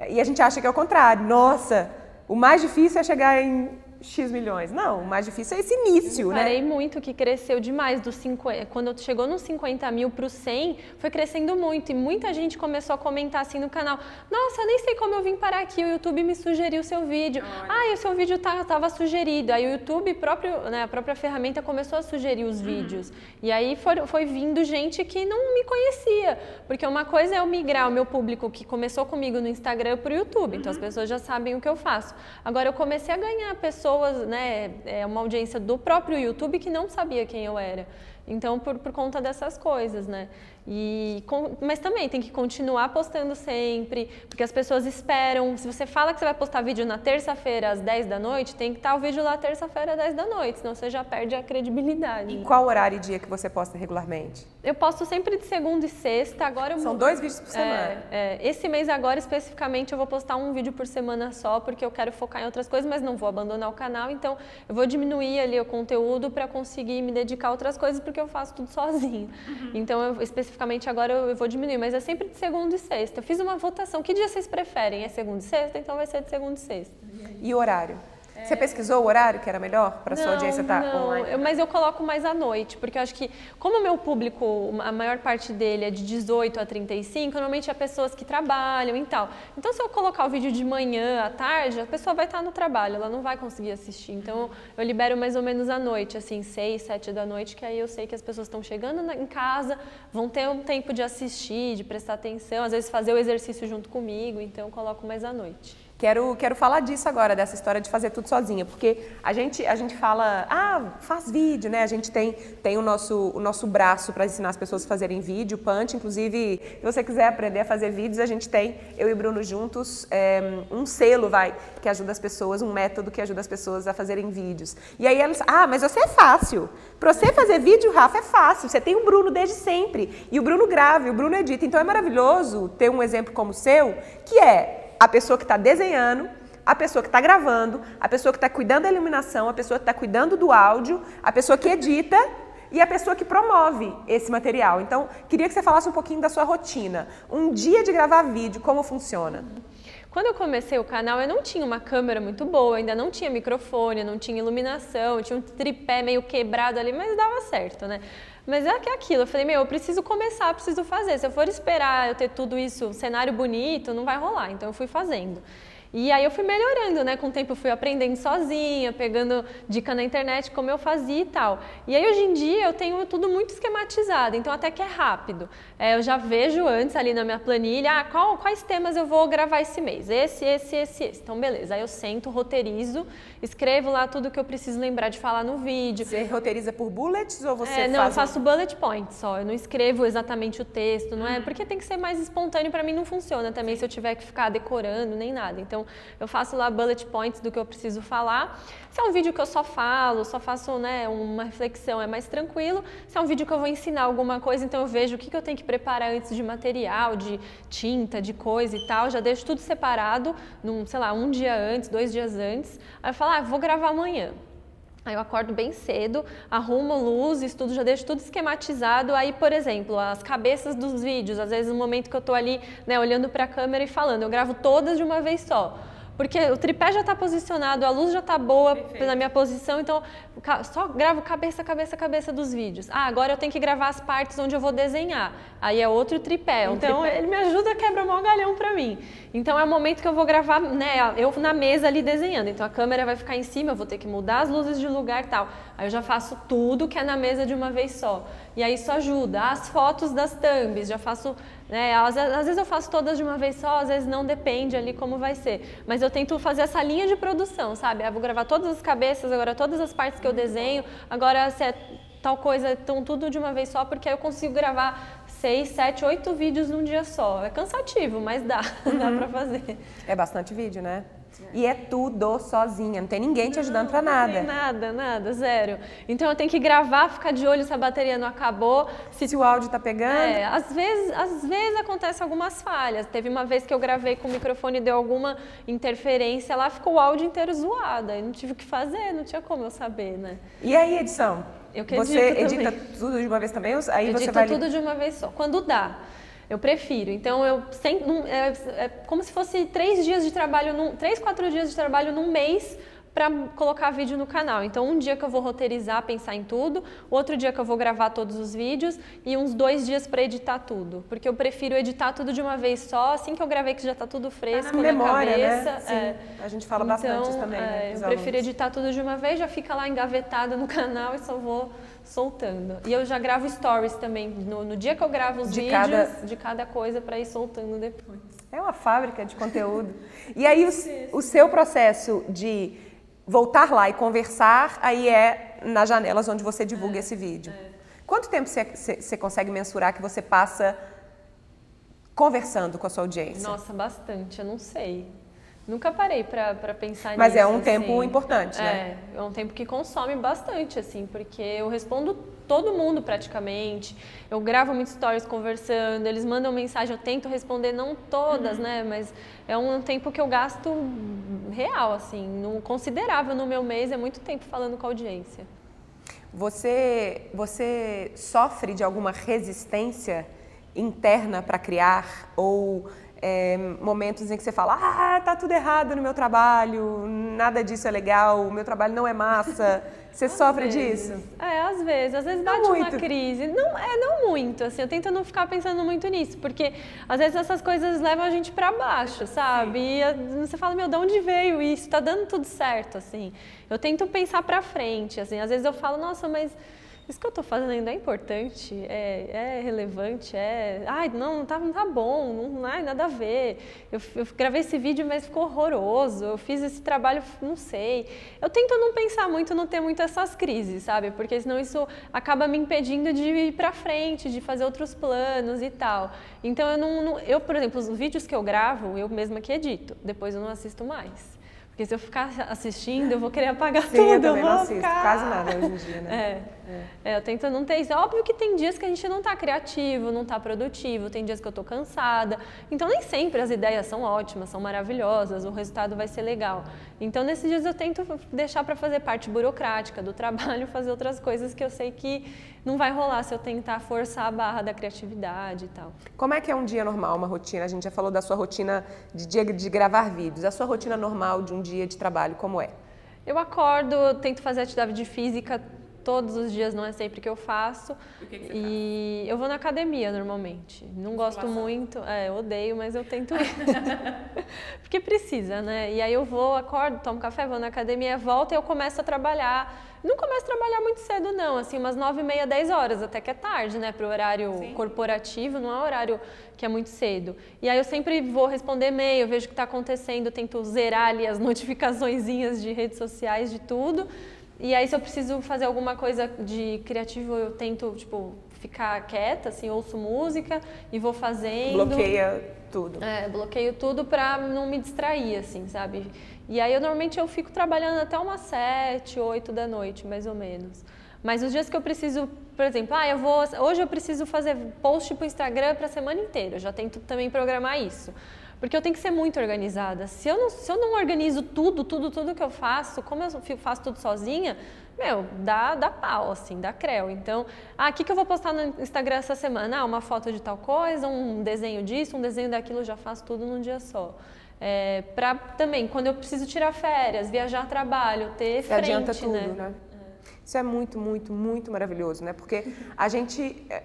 E a gente acha que é o contrário. Nossa, o mais difícil é chegar em X milhões. Não, o mais difícil é esse início, eu né? Parei muito que cresceu demais dos 50, quando chegou nos 50 mil para o 100, foi crescendo muito e muita gente começou a comentar assim no canal. Nossa, nem sei como eu vim parar aqui, o YouTube me sugeriu o seu vídeo. Ah, o seu vídeo estava tá, sugerido. Aí o YouTube próprio, né, a própria ferramenta começou a sugerir os uhum. vídeos. E aí foi, foi vindo gente que não me conhecia, porque uma coisa é eu migrar o meu público que começou comigo no Instagram para o YouTube, então as uhum. pessoas já sabem o que eu faço. Agora eu comecei a ganhar pessoas pessoas, né, é uma audiência do próprio YouTube que não sabia quem eu era. Então, por, por conta dessas coisas, né? E, mas também tem que continuar postando sempre, porque as pessoas esperam. Se você fala que você vai postar vídeo na terça-feira às 10 da noite, tem que estar o vídeo lá terça-feira às 10 da noite, senão você já perde a credibilidade. E qual horário e dia que você posta regularmente? Eu posto sempre de segunda e sexta. Agora São dois vídeos por semana. É, é, esse mês agora, especificamente, eu vou postar um vídeo por semana só, porque eu quero focar em outras coisas, mas não vou abandonar o canal. Então, eu vou diminuir ali o conteúdo para conseguir me dedicar a outras coisas, porque eu faço tudo sozinho. Uhum. Então, eu, especificamente agora eu, eu, vou diminuir, mas é sempre de segunda e sexta. Eu fiz uma votação. Que dia vocês preferem? É segunda e sexta? Então vai ser de segunda e sexta. E horário? Você pesquisou o horário que era melhor para sua audiência estar tá online? Não, mas eu coloco mais à noite, porque eu acho que, como o meu público, a maior parte dele é de 18 a 35, normalmente é pessoas que trabalham e tal. Então, se eu colocar o vídeo de manhã, à tarde, a pessoa vai estar no trabalho, ela não vai conseguir assistir. Então, eu libero mais ou menos à noite, assim, 6, 7 da noite, que aí eu sei que as pessoas estão chegando em casa, vão ter um tempo de assistir, de prestar atenção, às vezes fazer o exercício junto comigo, então eu coloco mais à noite. Quero, quero falar disso agora, dessa história de fazer tudo sozinha, porque a gente, a gente fala, ah, faz vídeo, né? A gente tem, tem o, nosso, o nosso braço para ensinar as pessoas a fazerem vídeo, Punch. Inclusive, se você quiser aprender a fazer vídeos, a gente tem, eu e Bruno juntos, é, um selo, vai, que ajuda as pessoas, um método que ajuda as pessoas a fazerem vídeos. E aí elas, ah, mas você é fácil. Para você fazer vídeo, Rafa, é fácil. Você tem o Bruno desde sempre. E o Bruno grave, o Bruno edita. Então é maravilhoso ter um exemplo como o seu, que é a pessoa que está desenhando, a pessoa que está gravando, a pessoa que está cuidando da iluminação, a pessoa que está cuidando do áudio, a pessoa que edita e a pessoa que promove esse material. Então, queria que você falasse um pouquinho da sua rotina. Um dia de gravar vídeo, como funciona? Quando eu comecei o canal, eu não tinha uma câmera muito boa, ainda não tinha microfone, não tinha iluminação, tinha um tripé meio quebrado ali, mas dava certo, né? Mas é que é aquilo, eu falei, meu, eu preciso começar, preciso fazer. Se eu for esperar eu ter tudo isso, um cenário bonito, não vai rolar. Então eu fui fazendo. E aí eu fui melhorando, né? Com o tempo eu fui aprendendo sozinha, pegando dica na internet como eu fazia e tal. E aí hoje em dia eu tenho tudo muito esquematizado, então até que é rápido. É, eu já vejo antes ali na minha planilha, ah, qual, quais temas eu vou gravar esse mês? Esse, esse, esse, esse. Então beleza, aí eu sento, roteirizo, escrevo lá tudo que eu preciso lembrar de falar no vídeo. Você roteiriza por bullets ou você é, não, faz... eu faço bullet points só, eu não escrevo exatamente o texto, não é? Uhum. Porque tem que ser mais espontâneo, para mim não funciona também se eu tiver que ficar decorando nem nada. Então eu faço lá bullet points do que eu preciso falar. Se é um vídeo que eu só falo, só faço né, uma reflexão, é mais tranquilo. Se é um vídeo que eu vou ensinar alguma coisa, então eu vejo o que, que eu tenho que preparar antes de material, de tinta, de coisa e tal. Já deixo tudo separado, num, sei lá, um dia antes, dois dias antes. Aí eu falo, ah, vou gravar amanhã. Aí eu acordo bem cedo, arrumo luzes, tudo, já deixo tudo esquematizado. Aí, por exemplo, as cabeças dos vídeos, às vezes no momento que eu estou ali, né, olhando para a câmera e falando, eu gravo todas de uma vez só. Porque o tripé já está posicionado, a luz já está boa Perfeito. na minha posição, então só gravo cabeça, cabeça, cabeça dos vídeos. Ah, agora eu tenho que gravar as partes onde eu vou desenhar. Aí é outro tripé. Um então tripé. ele me ajuda a quebrar o galhão para mim. Então é o momento que eu vou gravar, né, eu na mesa ali desenhando. Então a câmera vai ficar em cima, eu vou ter que mudar as luzes de lugar e tal. Aí eu já faço tudo que é na mesa de uma vez só. E aí isso ajuda. As fotos das thumbs, já faço né? Às, às, vezes eu faço todas de uma vez só, às vezes não depende ali como vai ser. Mas eu tento fazer essa linha de produção, sabe? Eu vou gravar todas as cabeças, agora todas as partes que eu desenho, agora se é tal coisa, então tudo de uma vez só, porque aí eu consigo gravar seis, sete, oito vídeos num dia só. É cansativo, mas dá, uhum. dá pra fazer. É bastante vídeo, né? E é tudo sozinha, não tem ninguém te ajudando para nada. Não tem nada, nada, zero. Então eu tenho que gravar, ficar de olho se a bateria não acabou. Se, se o áudio tá pegando. É, às vezes, às vezes acontece algumas falhas. Teve uma vez que eu gravei com o microfone e deu alguma interferência, lá ficou o áudio inteiro zoado. Aí não tive o que fazer, não tinha como eu saber, né? E aí, edição? Eu que Você edita também. tudo de uma vez também? Aí Edito você vai... tudo de uma vez só, quando dá. Eu prefiro. Então, eu sem, é, é, como se fosse três dias de trabalho, num, três, quatro dias de trabalho num mês para colocar vídeo no canal. Então, um dia que eu vou roteirizar, pensar em tudo, outro dia que eu vou gravar todos os vídeos e uns dois dias para editar tudo. Porque eu prefiro editar tudo de uma vez só, assim que eu gravei que já está tudo fresco tá na, memória, né? cabeça. Né? É. A gente fala então, bastante isso também, né? É, eu prefiro editar tudo de uma vez, já fica lá engavetado no canal e só vou soltando. E eu já gravo stories também, no, no dia que eu gravo os de vídeos cada... de cada coisa para ir soltando depois. É uma fábrica de conteúdo. e aí o, o seu processo de voltar lá e conversar, aí é nas janelas onde você divulga é, esse vídeo. É. Quanto tempo você, você consegue mensurar que você passa conversando com a sua audiência? Nossa, bastante, eu não sei. Nunca parei para pensar Mas nisso. Mas é um tempo importante, né? É, é um tempo que consome bastante, assim, porque eu respondo todo mundo praticamente. Eu gravo muitos stories conversando, eles mandam mensagem, eu tento responder, não todas, uhum. né? Mas é um tempo que eu gasto real, assim, no, considerável no meu mês, é muito tempo falando com a audiência. Você, você sofre de alguma resistência interna para criar ou é, momentos em que você fala, ah, tá tudo errado no meu trabalho, nada disso é legal, o meu trabalho não é massa. Você às sofre vezes. disso? É, às vezes. Às vezes bate uma crise. Não, é, não muito, assim, eu tento não ficar pensando muito nisso, porque às vezes essas coisas levam a gente para baixo, sabe? Sim. E você fala, meu, de onde veio isso? Tá dando tudo certo, assim. Eu tento pensar para frente, assim. Às vezes eu falo, nossa, mas isso que eu estou fazendo é importante, é, é, relevante, é. Ai, não, não tá, não tá bom, não, ai, nada a ver. Eu, eu, gravei esse vídeo, mas ficou horroroso. Eu fiz esse trabalho, não sei. Eu tento não pensar muito, não ter muito essas crises, sabe? Porque senão isso acaba me impedindo de ir para frente, de fazer outros planos e tal. Então eu não, não, eu, por exemplo, os vídeos que eu gravo, eu mesma que edito. Depois eu não assisto mais. Porque se eu ficar assistindo, eu vou querer apagar Sim, tudo. Eu também vou não assisto, ficar... quase nada hoje em dia, né? É. é. é eu tento não ter isso. É óbvio que tem dias que a gente não está criativo, não está produtivo, tem dias que eu estou cansada. Então, nem sempre as ideias são ótimas, são maravilhosas, o resultado vai ser legal. Então, nesses dias eu tento deixar para fazer parte burocrática do trabalho, fazer outras coisas que eu sei que não vai rolar se eu tentar forçar a barra da criatividade e tal. Como é que é um dia normal, uma rotina? A gente já falou da sua rotina de dia de gravar vídeos. A sua rotina normal de um dia de trabalho, como é? Eu acordo, tento fazer atividade física todos os dias, não é sempre que eu faço. E, que que e eu vou na academia normalmente. Não gosto muito, é, eu odeio, mas eu tento ir. Porque precisa, né? E aí eu vou, acordo, tomo café, vou na academia, volto e eu começo a trabalhar. Não começo a trabalhar muito cedo, não, assim, umas nove e meia, dez horas, até que é tarde, né, para o horário Sim. corporativo, não é horário que é muito cedo. E aí eu sempre vou responder e-mail, vejo o que está acontecendo, tento zerar ali as notificaçõezinhas de redes sociais, de tudo. E aí se eu preciso fazer alguma coisa de criativo, eu tento, tipo, ficar quieta, assim, ouço música e vou fazendo. Bloqueia tudo. É, bloqueio tudo para não me distrair, assim, sabe? E aí eu normalmente eu fico trabalhando até umas sete, oito da noite, mais ou menos. Mas os dias que eu preciso, por exemplo, ah, eu vou, hoje eu preciso fazer post para o Instagram para a semana inteira. Eu já tento também programar isso. Porque eu tenho que ser muito organizada. Se eu não, se eu não organizo tudo, tudo, tudo que eu faço, como eu faço tudo sozinha, meu, dá, dá pau, assim, dá creu. Então, ah, o que, que eu vou postar no Instagram essa semana? Ah, uma foto de tal coisa, um desenho disso, um desenho daquilo, eu já faço tudo num dia só. É, para também, quando eu preciso tirar férias, viajar a trabalho, ter Você frente, adianta tudo, né? né? Isso é muito, muito, muito maravilhoso, né? Porque a gente é,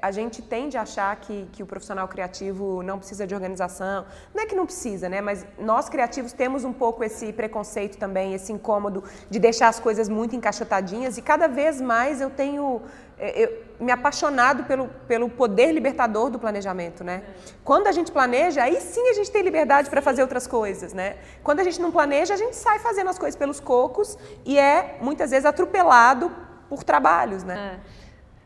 a gente tende a achar que, que o profissional criativo não precisa de organização. Não é que não precisa, né? Mas nós criativos temos um pouco esse preconceito também, esse incômodo de deixar as coisas muito encaixotadinhas e cada vez mais eu tenho é, eu, me apaixonado pelo, pelo poder libertador do planejamento, né? Quando a gente planeja, aí sim a gente tem liberdade para fazer outras coisas, né? Quando a gente não planeja, a gente sai fazendo as coisas pelos cocos e é muitas vezes atropelado por trabalhos, né? É.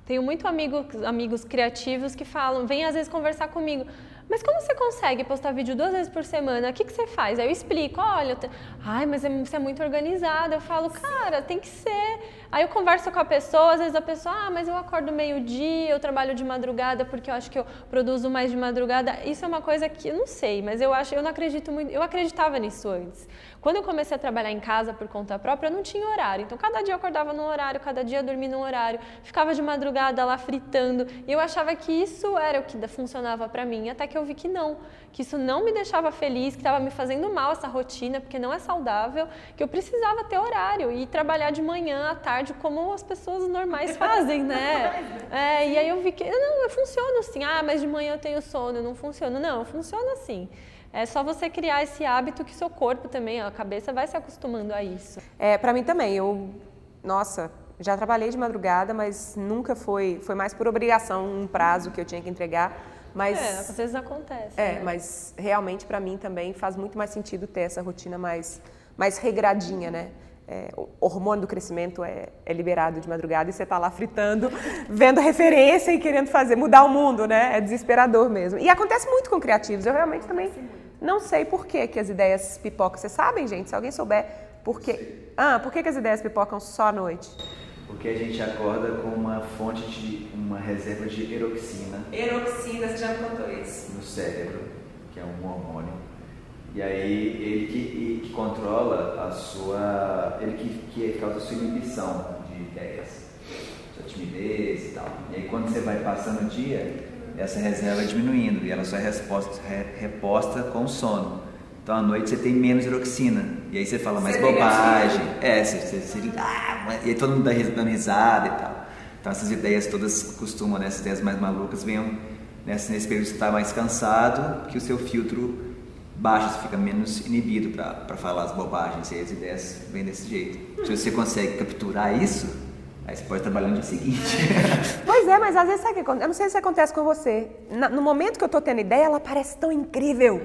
Tenho muito amigo, amigos criativos que falam, vêm às vezes conversar comigo. Mas como você consegue postar vídeo duas vezes por semana? O que, que você faz? Aí eu explico, olha, te... ai, mas é, você é muito organizada. Eu falo, cara, tem que ser. Aí eu converso com a pessoa, às vezes a pessoa, ah, mas eu acordo meio-dia, eu trabalho de madrugada porque eu acho que eu produzo mais de madrugada. Isso é uma coisa que eu não sei, mas eu acho, eu não acredito muito. Eu acreditava nisso antes. Quando eu comecei a trabalhar em casa por conta própria, eu não tinha horário. Então, cada dia eu acordava num horário, cada dia eu dormia num horário, ficava de madrugada lá fritando. E eu achava que isso era o que funcionava para mim, até que eu vi que não, que isso não me deixava feliz, que estava me fazendo mal essa rotina, porque não é saudável, que eu precisava ter horário e trabalhar de manhã à tarde como as pessoas normais fazem, né? É, e aí eu vi que não, eu funciono assim. Ah, mas de manhã eu tenho sono, não funciona. Não, funciona assim. É só você criar esse hábito que seu corpo também, a cabeça vai se acostumando a isso. É, para mim também. Eu, nossa, já trabalhei de madrugada, mas nunca foi, foi mais por obrigação um prazo que eu tinha que entregar. Mas, é, às vezes acontece. É, né? mas realmente para mim também faz muito mais sentido ter essa rotina mais, mais regradinha, né? É, o hormônio do crescimento é, é, liberado de madrugada e você está lá fritando, vendo referência e querendo fazer, mudar o mundo, né? É desesperador mesmo. E acontece muito com criativos. Eu realmente também não sei por que, que as ideias pipocam. Vocês sabem, gente? Se alguém souber por que. Ah, por que, que as ideias pipocam só à noite? Porque a gente acorda com uma fonte de. uma reserva de eroxina. Eroxina, você já me contou isso. No cérebro, que é um hormônio. E aí ele que, que controla a sua. ele que, que causa a sua inibição de ideias, sua timidez e tal. E aí quando você vai passando o dia, essa reserva é diminuindo e ela só é resposta, reposta com o sono. Então à noite você tem menos eroxina. E aí você fala mais bobagem. É, você, você, você ah, e aí todo mundo dá dando risada e tal. Então essas ideias todas costumam, né, essas ideias mais malucas, venham nesse, nesse período que você está mais cansado, que o seu filtro baixa, você fica menos inibido para falar as bobagens. E as ideias vêm desse jeito. Se você consegue capturar isso, Aí você pode trabalhar no dia seguinte. Pois é, mas às vezes sabe o que acontece? Eu não sei se acontece com você. No momento que eu tô tendo ideia, ela parece tão incrível.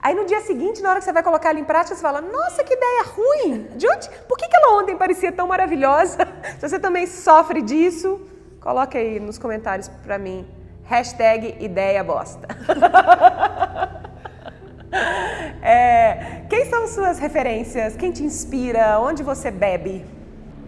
Aí no dia seguinte, na hora que você vai colocar ela em prática, você fala, nossa, que ideia ruim! De? Por que, que ela ontem parecia tão maravilhosa? Se você também sofre disso, coloque aí nos comentários pra mim. Hashtag ideia bosta. É, quem são suas referências? Quem te inspira? Onde você bebe?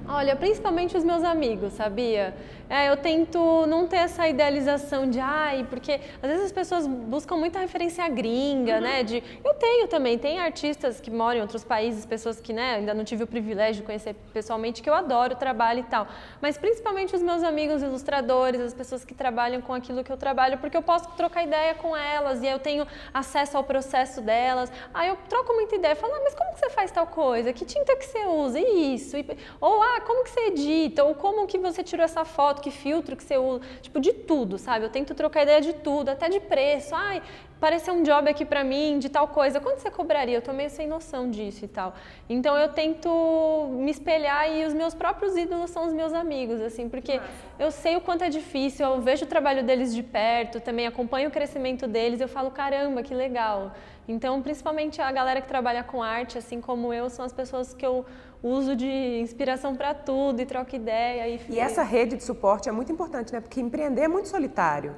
Olha, principalmente os meus amigos, sabia? É, eu tento não ter essa idealização de, ai, porque às vezes as pessoas buscam muita referência gringa, né? De, eu tenho também, tem artistas que moram em outros países, pessoas que, né, ainda não tive o privilégio de conhecer pessoalmente, que eu adoro o trabalho e tal. Mas principalmente os meus amigos ilustradores, as pessoas que trabalham com aquilo que eu trabalho, porque eu posso trocar ideia com elas e eu tenho acesso ao processo delas. Aí eu troco muita ideia, falo, ah, mas como que você faz tal coisa? Que tinta que você usa? E isso? E- ou, ah, como que você edita? Ou como que você tirou essa foto? Que filtro que você usa? Tipo, de tudo, sabe? Eu tento trocar ideia de tudo, até de preço. Ai, apareceu um job aqui pra mim de tal coisa. Quanto você cobraria? Eu tô meio sem noção disso e tal. Então eu tento me espelhar e os meus próprios ídolos são os meus amigos, assim, porque eu sei o quanto é difícil, eu vejo o trabalho deles de perto, também acompanho o crescimento deles, eu falo, caramba, que legal. Então, principalmente a galera que trabalha com arte, assim como eu, são as pessoas que eu uso de inspiração para tudo e troco ideia. E, E essa rede de suporte é muito importante, né? Porque empreender é muito solitário.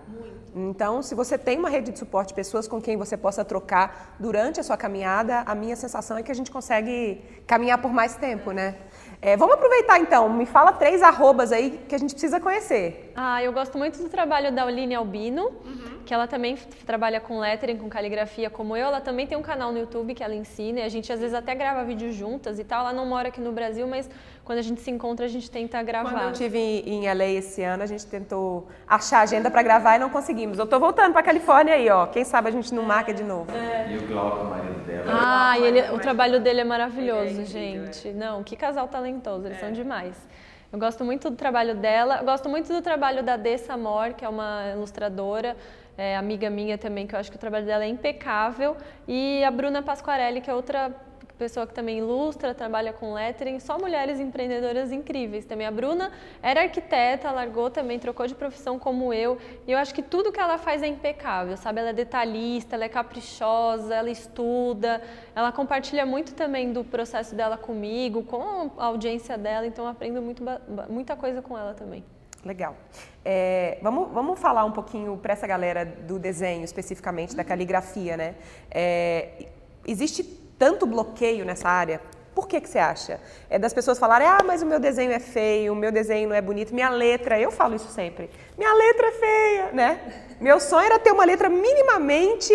Então, se você tem uma rede de suporte, pessoas com quem você possa trocar durante a sua caminhada, a minha sensação é que a gente consegue caminhar por mais tempo, né? É, vamos aproveitar então, me fala três arrobas aí que a gente precisa conhecer. Ah, eu gosto muito do trabalho da Oline Albino, que ela também trabalha com lettering, com caligrafia como eu. Ela também tem um canal no YouTube que ela ensina e a gente às vezes até grava vídeo juntas e tal. Ela não mora aqui no Brasil, mas quando a gente se encontra a gente tenta gravar. Quando eu estive em, em LA esse ano, a gente tentou achar agenda para gravar e não conseguimos. Eu tô voltando para Califórnia aí, ó. Quem sabe a gente não marca de novo. E o Glauco, o marido dela. Ah, e ele- o trabalho dele é maravilhoso, gente. Não, que casal talentoso, eles são demais. Eu gosto muito do trabalho dela, eu gosto muito do trabalho da Dessa Amor, que é uma ilustradora, é, amiga minha também, que eu acho que o trabalho dela é impecável. E a Bruna Pasquarelli, que é outra pessoa que também ilustra, trabalha com lettering, só mulheres empreendedoras incríveis também. A Bruna era arquiteta, largou também, trocou de profissão como eu, e eu acho que tudo que ela faz é impecável, sabe? Ela é detalhista, ela é caprichosa, ela estuda, ela compartilha muito também do processo dela comigo, com a audiência dela, então eu aprendo muito, muita coisa com ela também. Legal. É, vamos, vamos falar um pouquinho para essa galera do desenho, especificamente da caligrafia, né? É, existe tanto bloqueio nessa área. Por que, que você acha? É das pessoas falarem, ah, mas o meu desenho é feio, o meu desenho não é bonito, minha letra, eu falo isso sempre, minha letra é feia, né? Meu sonho era ter uma letra minimamente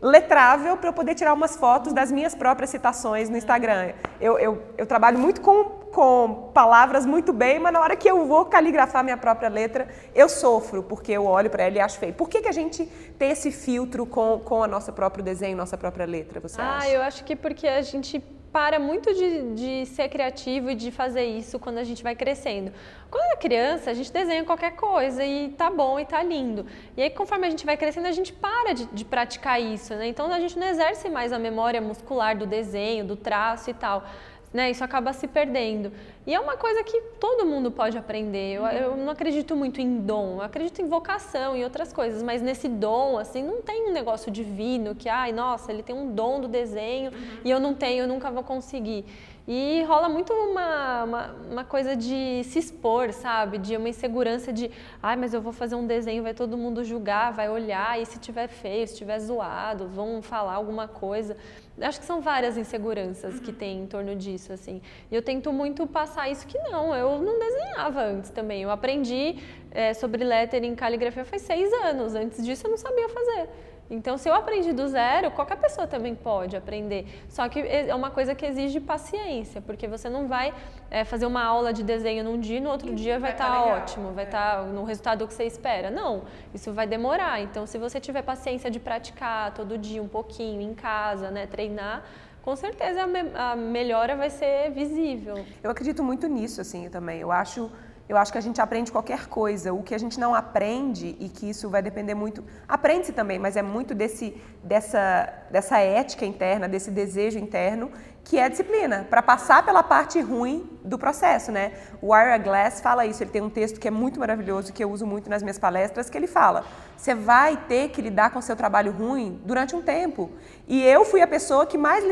letrável para eu poder tirar umas fotos das minhas próprias citações no Instagram. Eu, eu, eu trabalho muito com, com palavras muito bem, mas na hora que eu vou caligrafar minha própria letra, eu sofro, porque eu olho para ela e acho feio. Por que, que a gente tem esse filtro com, com a nosso próprio desenho, nossa própria letra, você Ah, acha? eu acho que porque a gente para muito de, de ser criativo e de fazer isso quando a gente vai crescendo. Quando é criança, a gente desenha qualquer coisa e tá bom e tá lindo. E aí, conforme a gente vai crescendo, a gente para de, de praticar isso, né? Então, a gente não exerce mais a memória muscular do desenho, do traço e tal. Né, isso acaba se perdendo. E é uma coisa que todo mundo pode aprender. Eu, eu não acredito muito em dom, eu acredito em vocação e outras coisas, mas nesse dom, assim, não tem um negócio divino que, ai, nossa, ele tem um dom do desenho e eu não tenho, eu nunca vou conseguir. E rola muito uma, uma, uma coisa de se expor, sabe? De uma insegurança de, ai, mas eu vou fazer um desenho, vai todo mundo julgar, vai olhar, e se tiver feio, se tiver zoado, vão falar alguma coisa. Acho que são várias inseguranças que tem em torno disso, assim. E eu tento muito passar isso que não, eu não desenhava antes também. Eu aprendi eh, sobre lettering e caligrafia faz seis anos. Antes disso eu não sabia fazer. Então, se eu aprendi do zero, qualquer pessoa também pode aprender. Só que é uma coisa que exige paciência, porque você não vai eh, fazer uma aula de desenho num dia e no outro dia vai vai tá estar legal, ótimo, vai é. estar no resultado que você espera. Não, isso vai demorar. Então, se você tiver paciência de praticar todo dia um pouquinho em casa, né, treinar, com certeza a, me- a melhora vai ser visível. Eu acredito muito nisso, assim, também. Eu acho, eu acho que a gente aprende qualquer coisa. O que a gente não aprende e que isso vai depender muito... Aprende-se também, mas é muito desse, dessa, dessa ética interna, desse desejo interno que é disciplina, para passar pela parte ruim do processo, né? O Ira Glass fala isso, ele tem um texto que é muito maravilhoso, que eu uso muito nas minhas palestras, que ele fala: você vai ter que lidar com seu trabalho ruim durante um tempo. E eu fui a pessoa que mais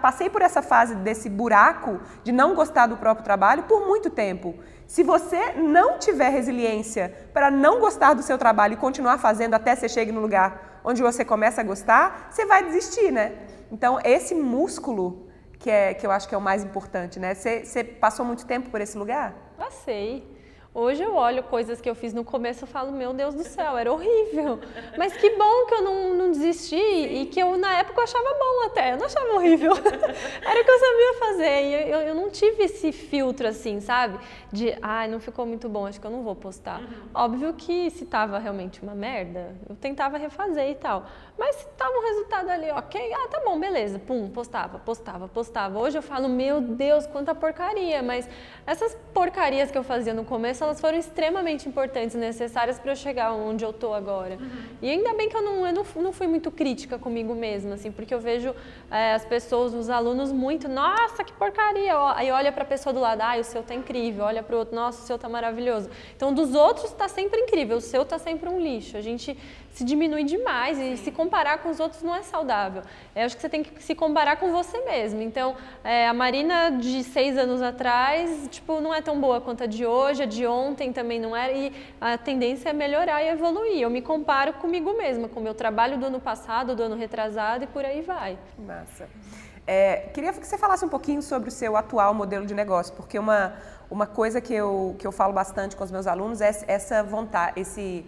passei por essa fase desse buraco de não gostar do próprio trabalho por muito tempo. Se você não tiver resiliência para não gostar do seu trabalho e continuar fazendo até você chegue no lugar onde você começa a gostar, você vai desistir, né? Então, esse músculo que, é, que eu acho que é o mais importante, né? Você, você passou muito tempo por esse lugar? Passei. Hoje eu olho coisas que eu fiz no começo e falo, meu Deus do céu, era horrível. Mas que bom que eu não, não desisti Sim. e que eu na época eu achava bom até, eu não achava horrível. era o que eu sabia fazer e eu, eu, não tive esse filtro assim, sabe? De, ai, ah, não ficou muito bom, acho que eu não vou postar. Uhum. Óbvio que se tava realmente uma merda, eu tentava refazer e tal. Mas se tava um resultado ali, ok, ah, tá bom, beleza, pum, postava, postava, postava. Hoje eu falo, meu Deus, quanta porcaria, mas essas porcarias que eu fazia no começo, elas foram extremamente importantes, necessárias para eu chegar onde eu tô agora. Uhum. E ainda bem que eu não, eu não, não fui muito crítica comigo mesma, assim, porque eu vejo é, as pessoas, os alunos muito, nossa, que porcaria. Aí olha para a pessoa do lado, ah, o seu tá incrível, olha para o outro, nossa, o seu tá maravilhoso. Então, dos outros tá sempre incrível, o seu tá sempre um lixo. A gente se diminui demais e se comparar com os outros não é saudável. Eu acho que você tem que se comparar com você mesmo. Então, é, a Marina de seis anos atrás, tipo, não é tão boa quanto a de hoje, a de ontem também não era, e a tendência é melhorar e evoluir. Eu me comparo comigo mesma, com o meu trabalho do ano passado, do ano retrasado e por aí vai. Massa. É, queria que você falasse um pouquinho sobre o seu atual modelo de negócio, porque uma, uma coisa que eu, que eu falo bastante com os meus alunos é essa vontade, esse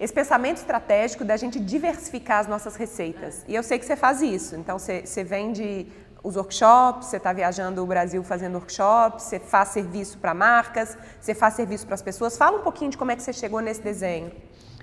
esse pensamento estratégico da gente diversificar as nossas receitas. E eu sei que você faz isso. Então, você, você vende os workshops, você está viajando o Brasil fazendo workshops, você faz serviço para marcas, você faz serviço para as pessoas. Fala um pouquinho de como é que você chegou nesse desenho.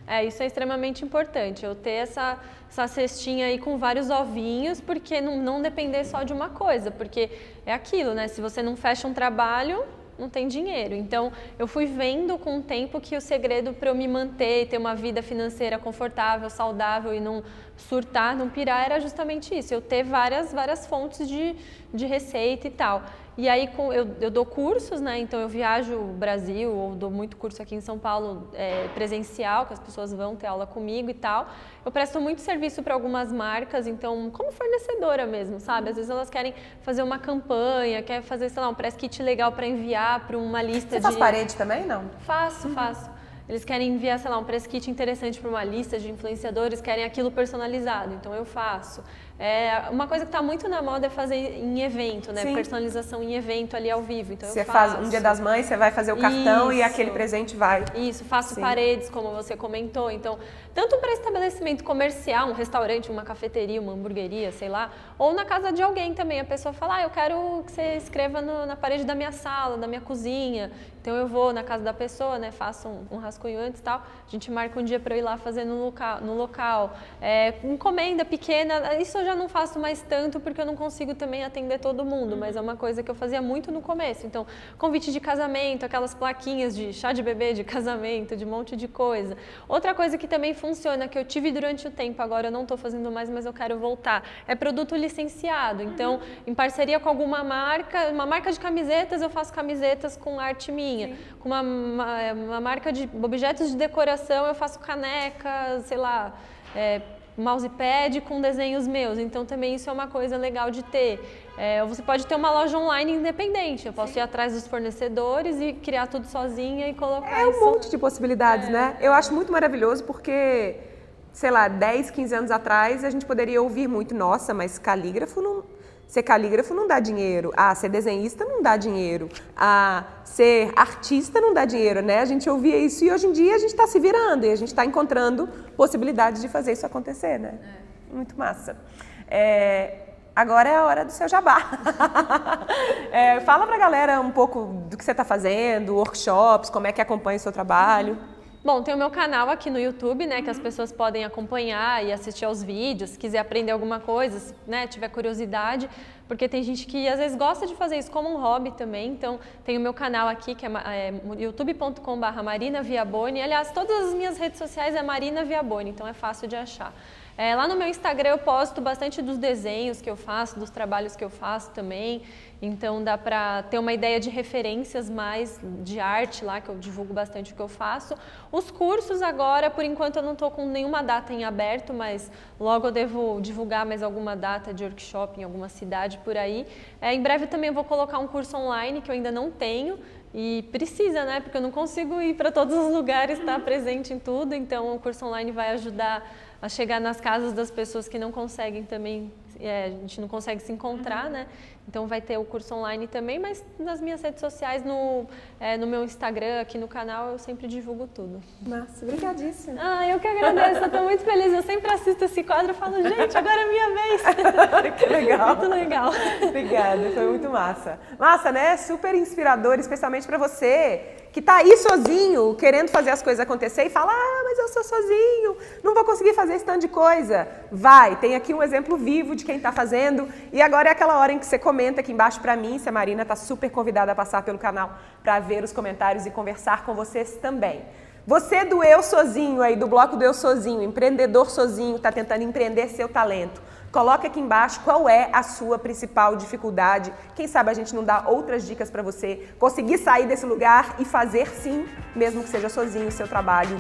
É, isso é extremamente importante, eu ter essa, essa cestinha aí com vários ovinhos, porque não, não depender só de uma coisa, porque é aquilo, né? Se você não fecha um trabalho, não tem dinheiro. Então, eu fui vendo com o tempo que o segredo para eu me manter e ter uma vida financeira confortável, saudável e não surtar, não pirar, era justamente isso, eu ter várias, várias fontes de, de receita e tal. E aí com, eu, eu dou cursos, né? Então eu viajo o Brasil, ou dou muito curso aqui em São Paulo é, presencial, que as pessoas vão ter aula comigo e tal. Eu presto muito serviço para algumas marcas, então como fornecedora mesmo, sabe? Às vezes elas querem fazer uma campanha, quer fazer, sei lá, um press kit legal para enviar para uma lista Você de. Você faz parede também, não? Faço, uhum. faço. Eles querem enviar, sei lá, um press kit interessante para uma lista de influenciadores, querem aquilo personalizado, então eu faço. É, uma coisa que está muito na moda é fazer em evento, né? Sim. Personalização em evento ali ao vivo. Então você faz um dia das mães, você vai fazer o cartão Isso. e aquele presente vai. Isso, faço Sim. paredes, como você comentou. Então, tanto para estabelecimento comercial, um restaurante, uma cafeteria, uma hamburgueria, sei lá, ou na casa de alguém também. A pessoa fala, ah, eu quero que você escreva no, na parede da minha sala, da minha cozinha. Então eu vou na casa da pessoa, né? Faço um, um rascunho antes e tal. A gente marca um dia para eu ir lá fazer no local. No local. É, encomenda pequena, isso eu já não faço mais tanto porque eu não consigo também atender todo mundo, mas é uma coisa que eu fazia muito no começo. Então, convite de casamento, aquelas plaquinhas de chá de bebê de casamento, de um monte de coisa. Outra coisa que também funciona, que eu tive durante o tempo, agora eu não estou fazendo mais, mas eu quero voltar, é produto licenciado. Então, em parceria com alguma marca, uma marca de camisetas, eu faço camisetas com arte minha. Sim. Com uma, uma, uma marca de objetos de decoração, eu faço canecas, sei lá. É, mousepad com desenhos meus. Então também isso é uma coisa legal de ter. É, você pode ter uma loja online independente. Eu posso Sim. ir atrás dos fornecedores e criar tudo sozinha e colocar. É um monte de possibilidades, é. né? Eu acho muito maravilhoso porque, sei lá, 10, 15 anos atrás a gente poderia ouvir muito, nossa, mas calígrafo não Ser calígrafo não dá dinheiro. Ah, ser desenhista não dá dinheiro. Ah, ser artista não dá dinheiro, né? A gente ouvia isso e hoje em dia a gente está se virando e a gente está encontrando possibilidades de fazer isso acontecer, né? É. Muito massa. É, agora é a hora do seu jabá. é, fala pra galera um pouco do que você está fazendo, workshops, como é que acompanha o seu trabalho. Bom, tem o meu canal aqui no YouTube, né, que as pessoas podem acompanhar e assistir aos vídeos, se quiser aprender alguma coisa, né, tiver curiosidade. porque tem gente que às vezes gosta de fazer isso como um hobby também. Então, tem o meu canal aqui, que é, é youtube.com.br Marina Viaboni. Aliás, todas as minhas redes sociais é Marina Viaboni, então é fácil de achar. É, lá no meu Instagram eu posto bastante dos desenhos que eu faço, dos trabalhos que eu faço também. Então dá para ter uma ideia de referências mais de arte lá, que eu divulgo bastante o que eu faço. Os cursos agora, por enquanto eu não estou com nenhuma data em aberto, mas logo eu devo divulgar mais alguma data de workshop em alguma cidade por aí. É, em breve também eu vou colocar um curso online que eu ainda não tenho, e precisa, né? Porque eu não consigo ir para todos os lugares, estar presente em tudo. Então, o curso online vai ajudar a chegar nas casas das pessoas que não conseguem também, é, a gente não consegue se encontrar, uhum. né? Então vai ter o curso online também, mas nas minhas redes sociais, no, é, no meu Instagram, aqui no canal, eu sempre divulgo tudo. Massa, obrigadíssima. Ah, eu que agradeço, eu tô muito feliz. Eu sempre assisto esse quadro e falo, gente, agora é minha vez. que legal. muito legal. Obrigada, foi muito massa. Massa, né? Super inspirador, especialmente para você que está aí sozinho, querendo fazer as coisas acontecer e fala: Ah, mas eu sou sozinho, não vou conseguir fazer esse tanto de coisa. Vai, tem aqui um exemplo vivo de quem está fazendo. E agora é aquela hora em que você comenta aqui embaixo para mim, se a Marina está super convidada a passar pelo canal para ver os comentários e conversar com vocês também. Você do eu sozinho aí, do bloco do eu sozinho, empreendedor sozinho, está tentando empreender seu talento. Coloca aqui embaixo qual é a sua principal dificuldade. Quem sabe a gente não dá outras dicas para você conseguir sair desse lugar e fazer sim, mesmo que seja sozinho, o seu trabalho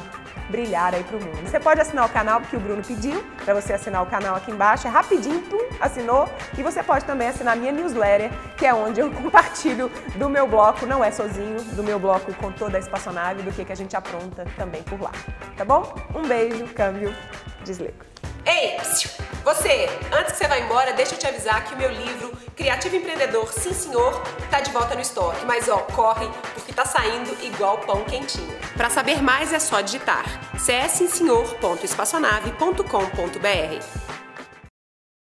brilhar aí pro mundo. Você pode assinar o canal porque o Bruno pediu para você assinar o canal aqui embaixo, é rapidinho, tum, assinou. E você pode também assinar minha newsletter, que é onde eu compartilho do meu bloco, não é sozinho, do meu bloco com toda a espaçonave, do que, que a gente apronta também por lá. Tá bom? Um beijo, câmbio, desligo. Ei, você, antes que você vá embora, deixa eu te avisar que o meu livro Criativo Empreendedor, sim senhor, tá de volta no estoque. Mas ó, corre, porque tá saindo igual pão quentinho. Para saber mais é só digitar cssenhor.espaçonave.com.br.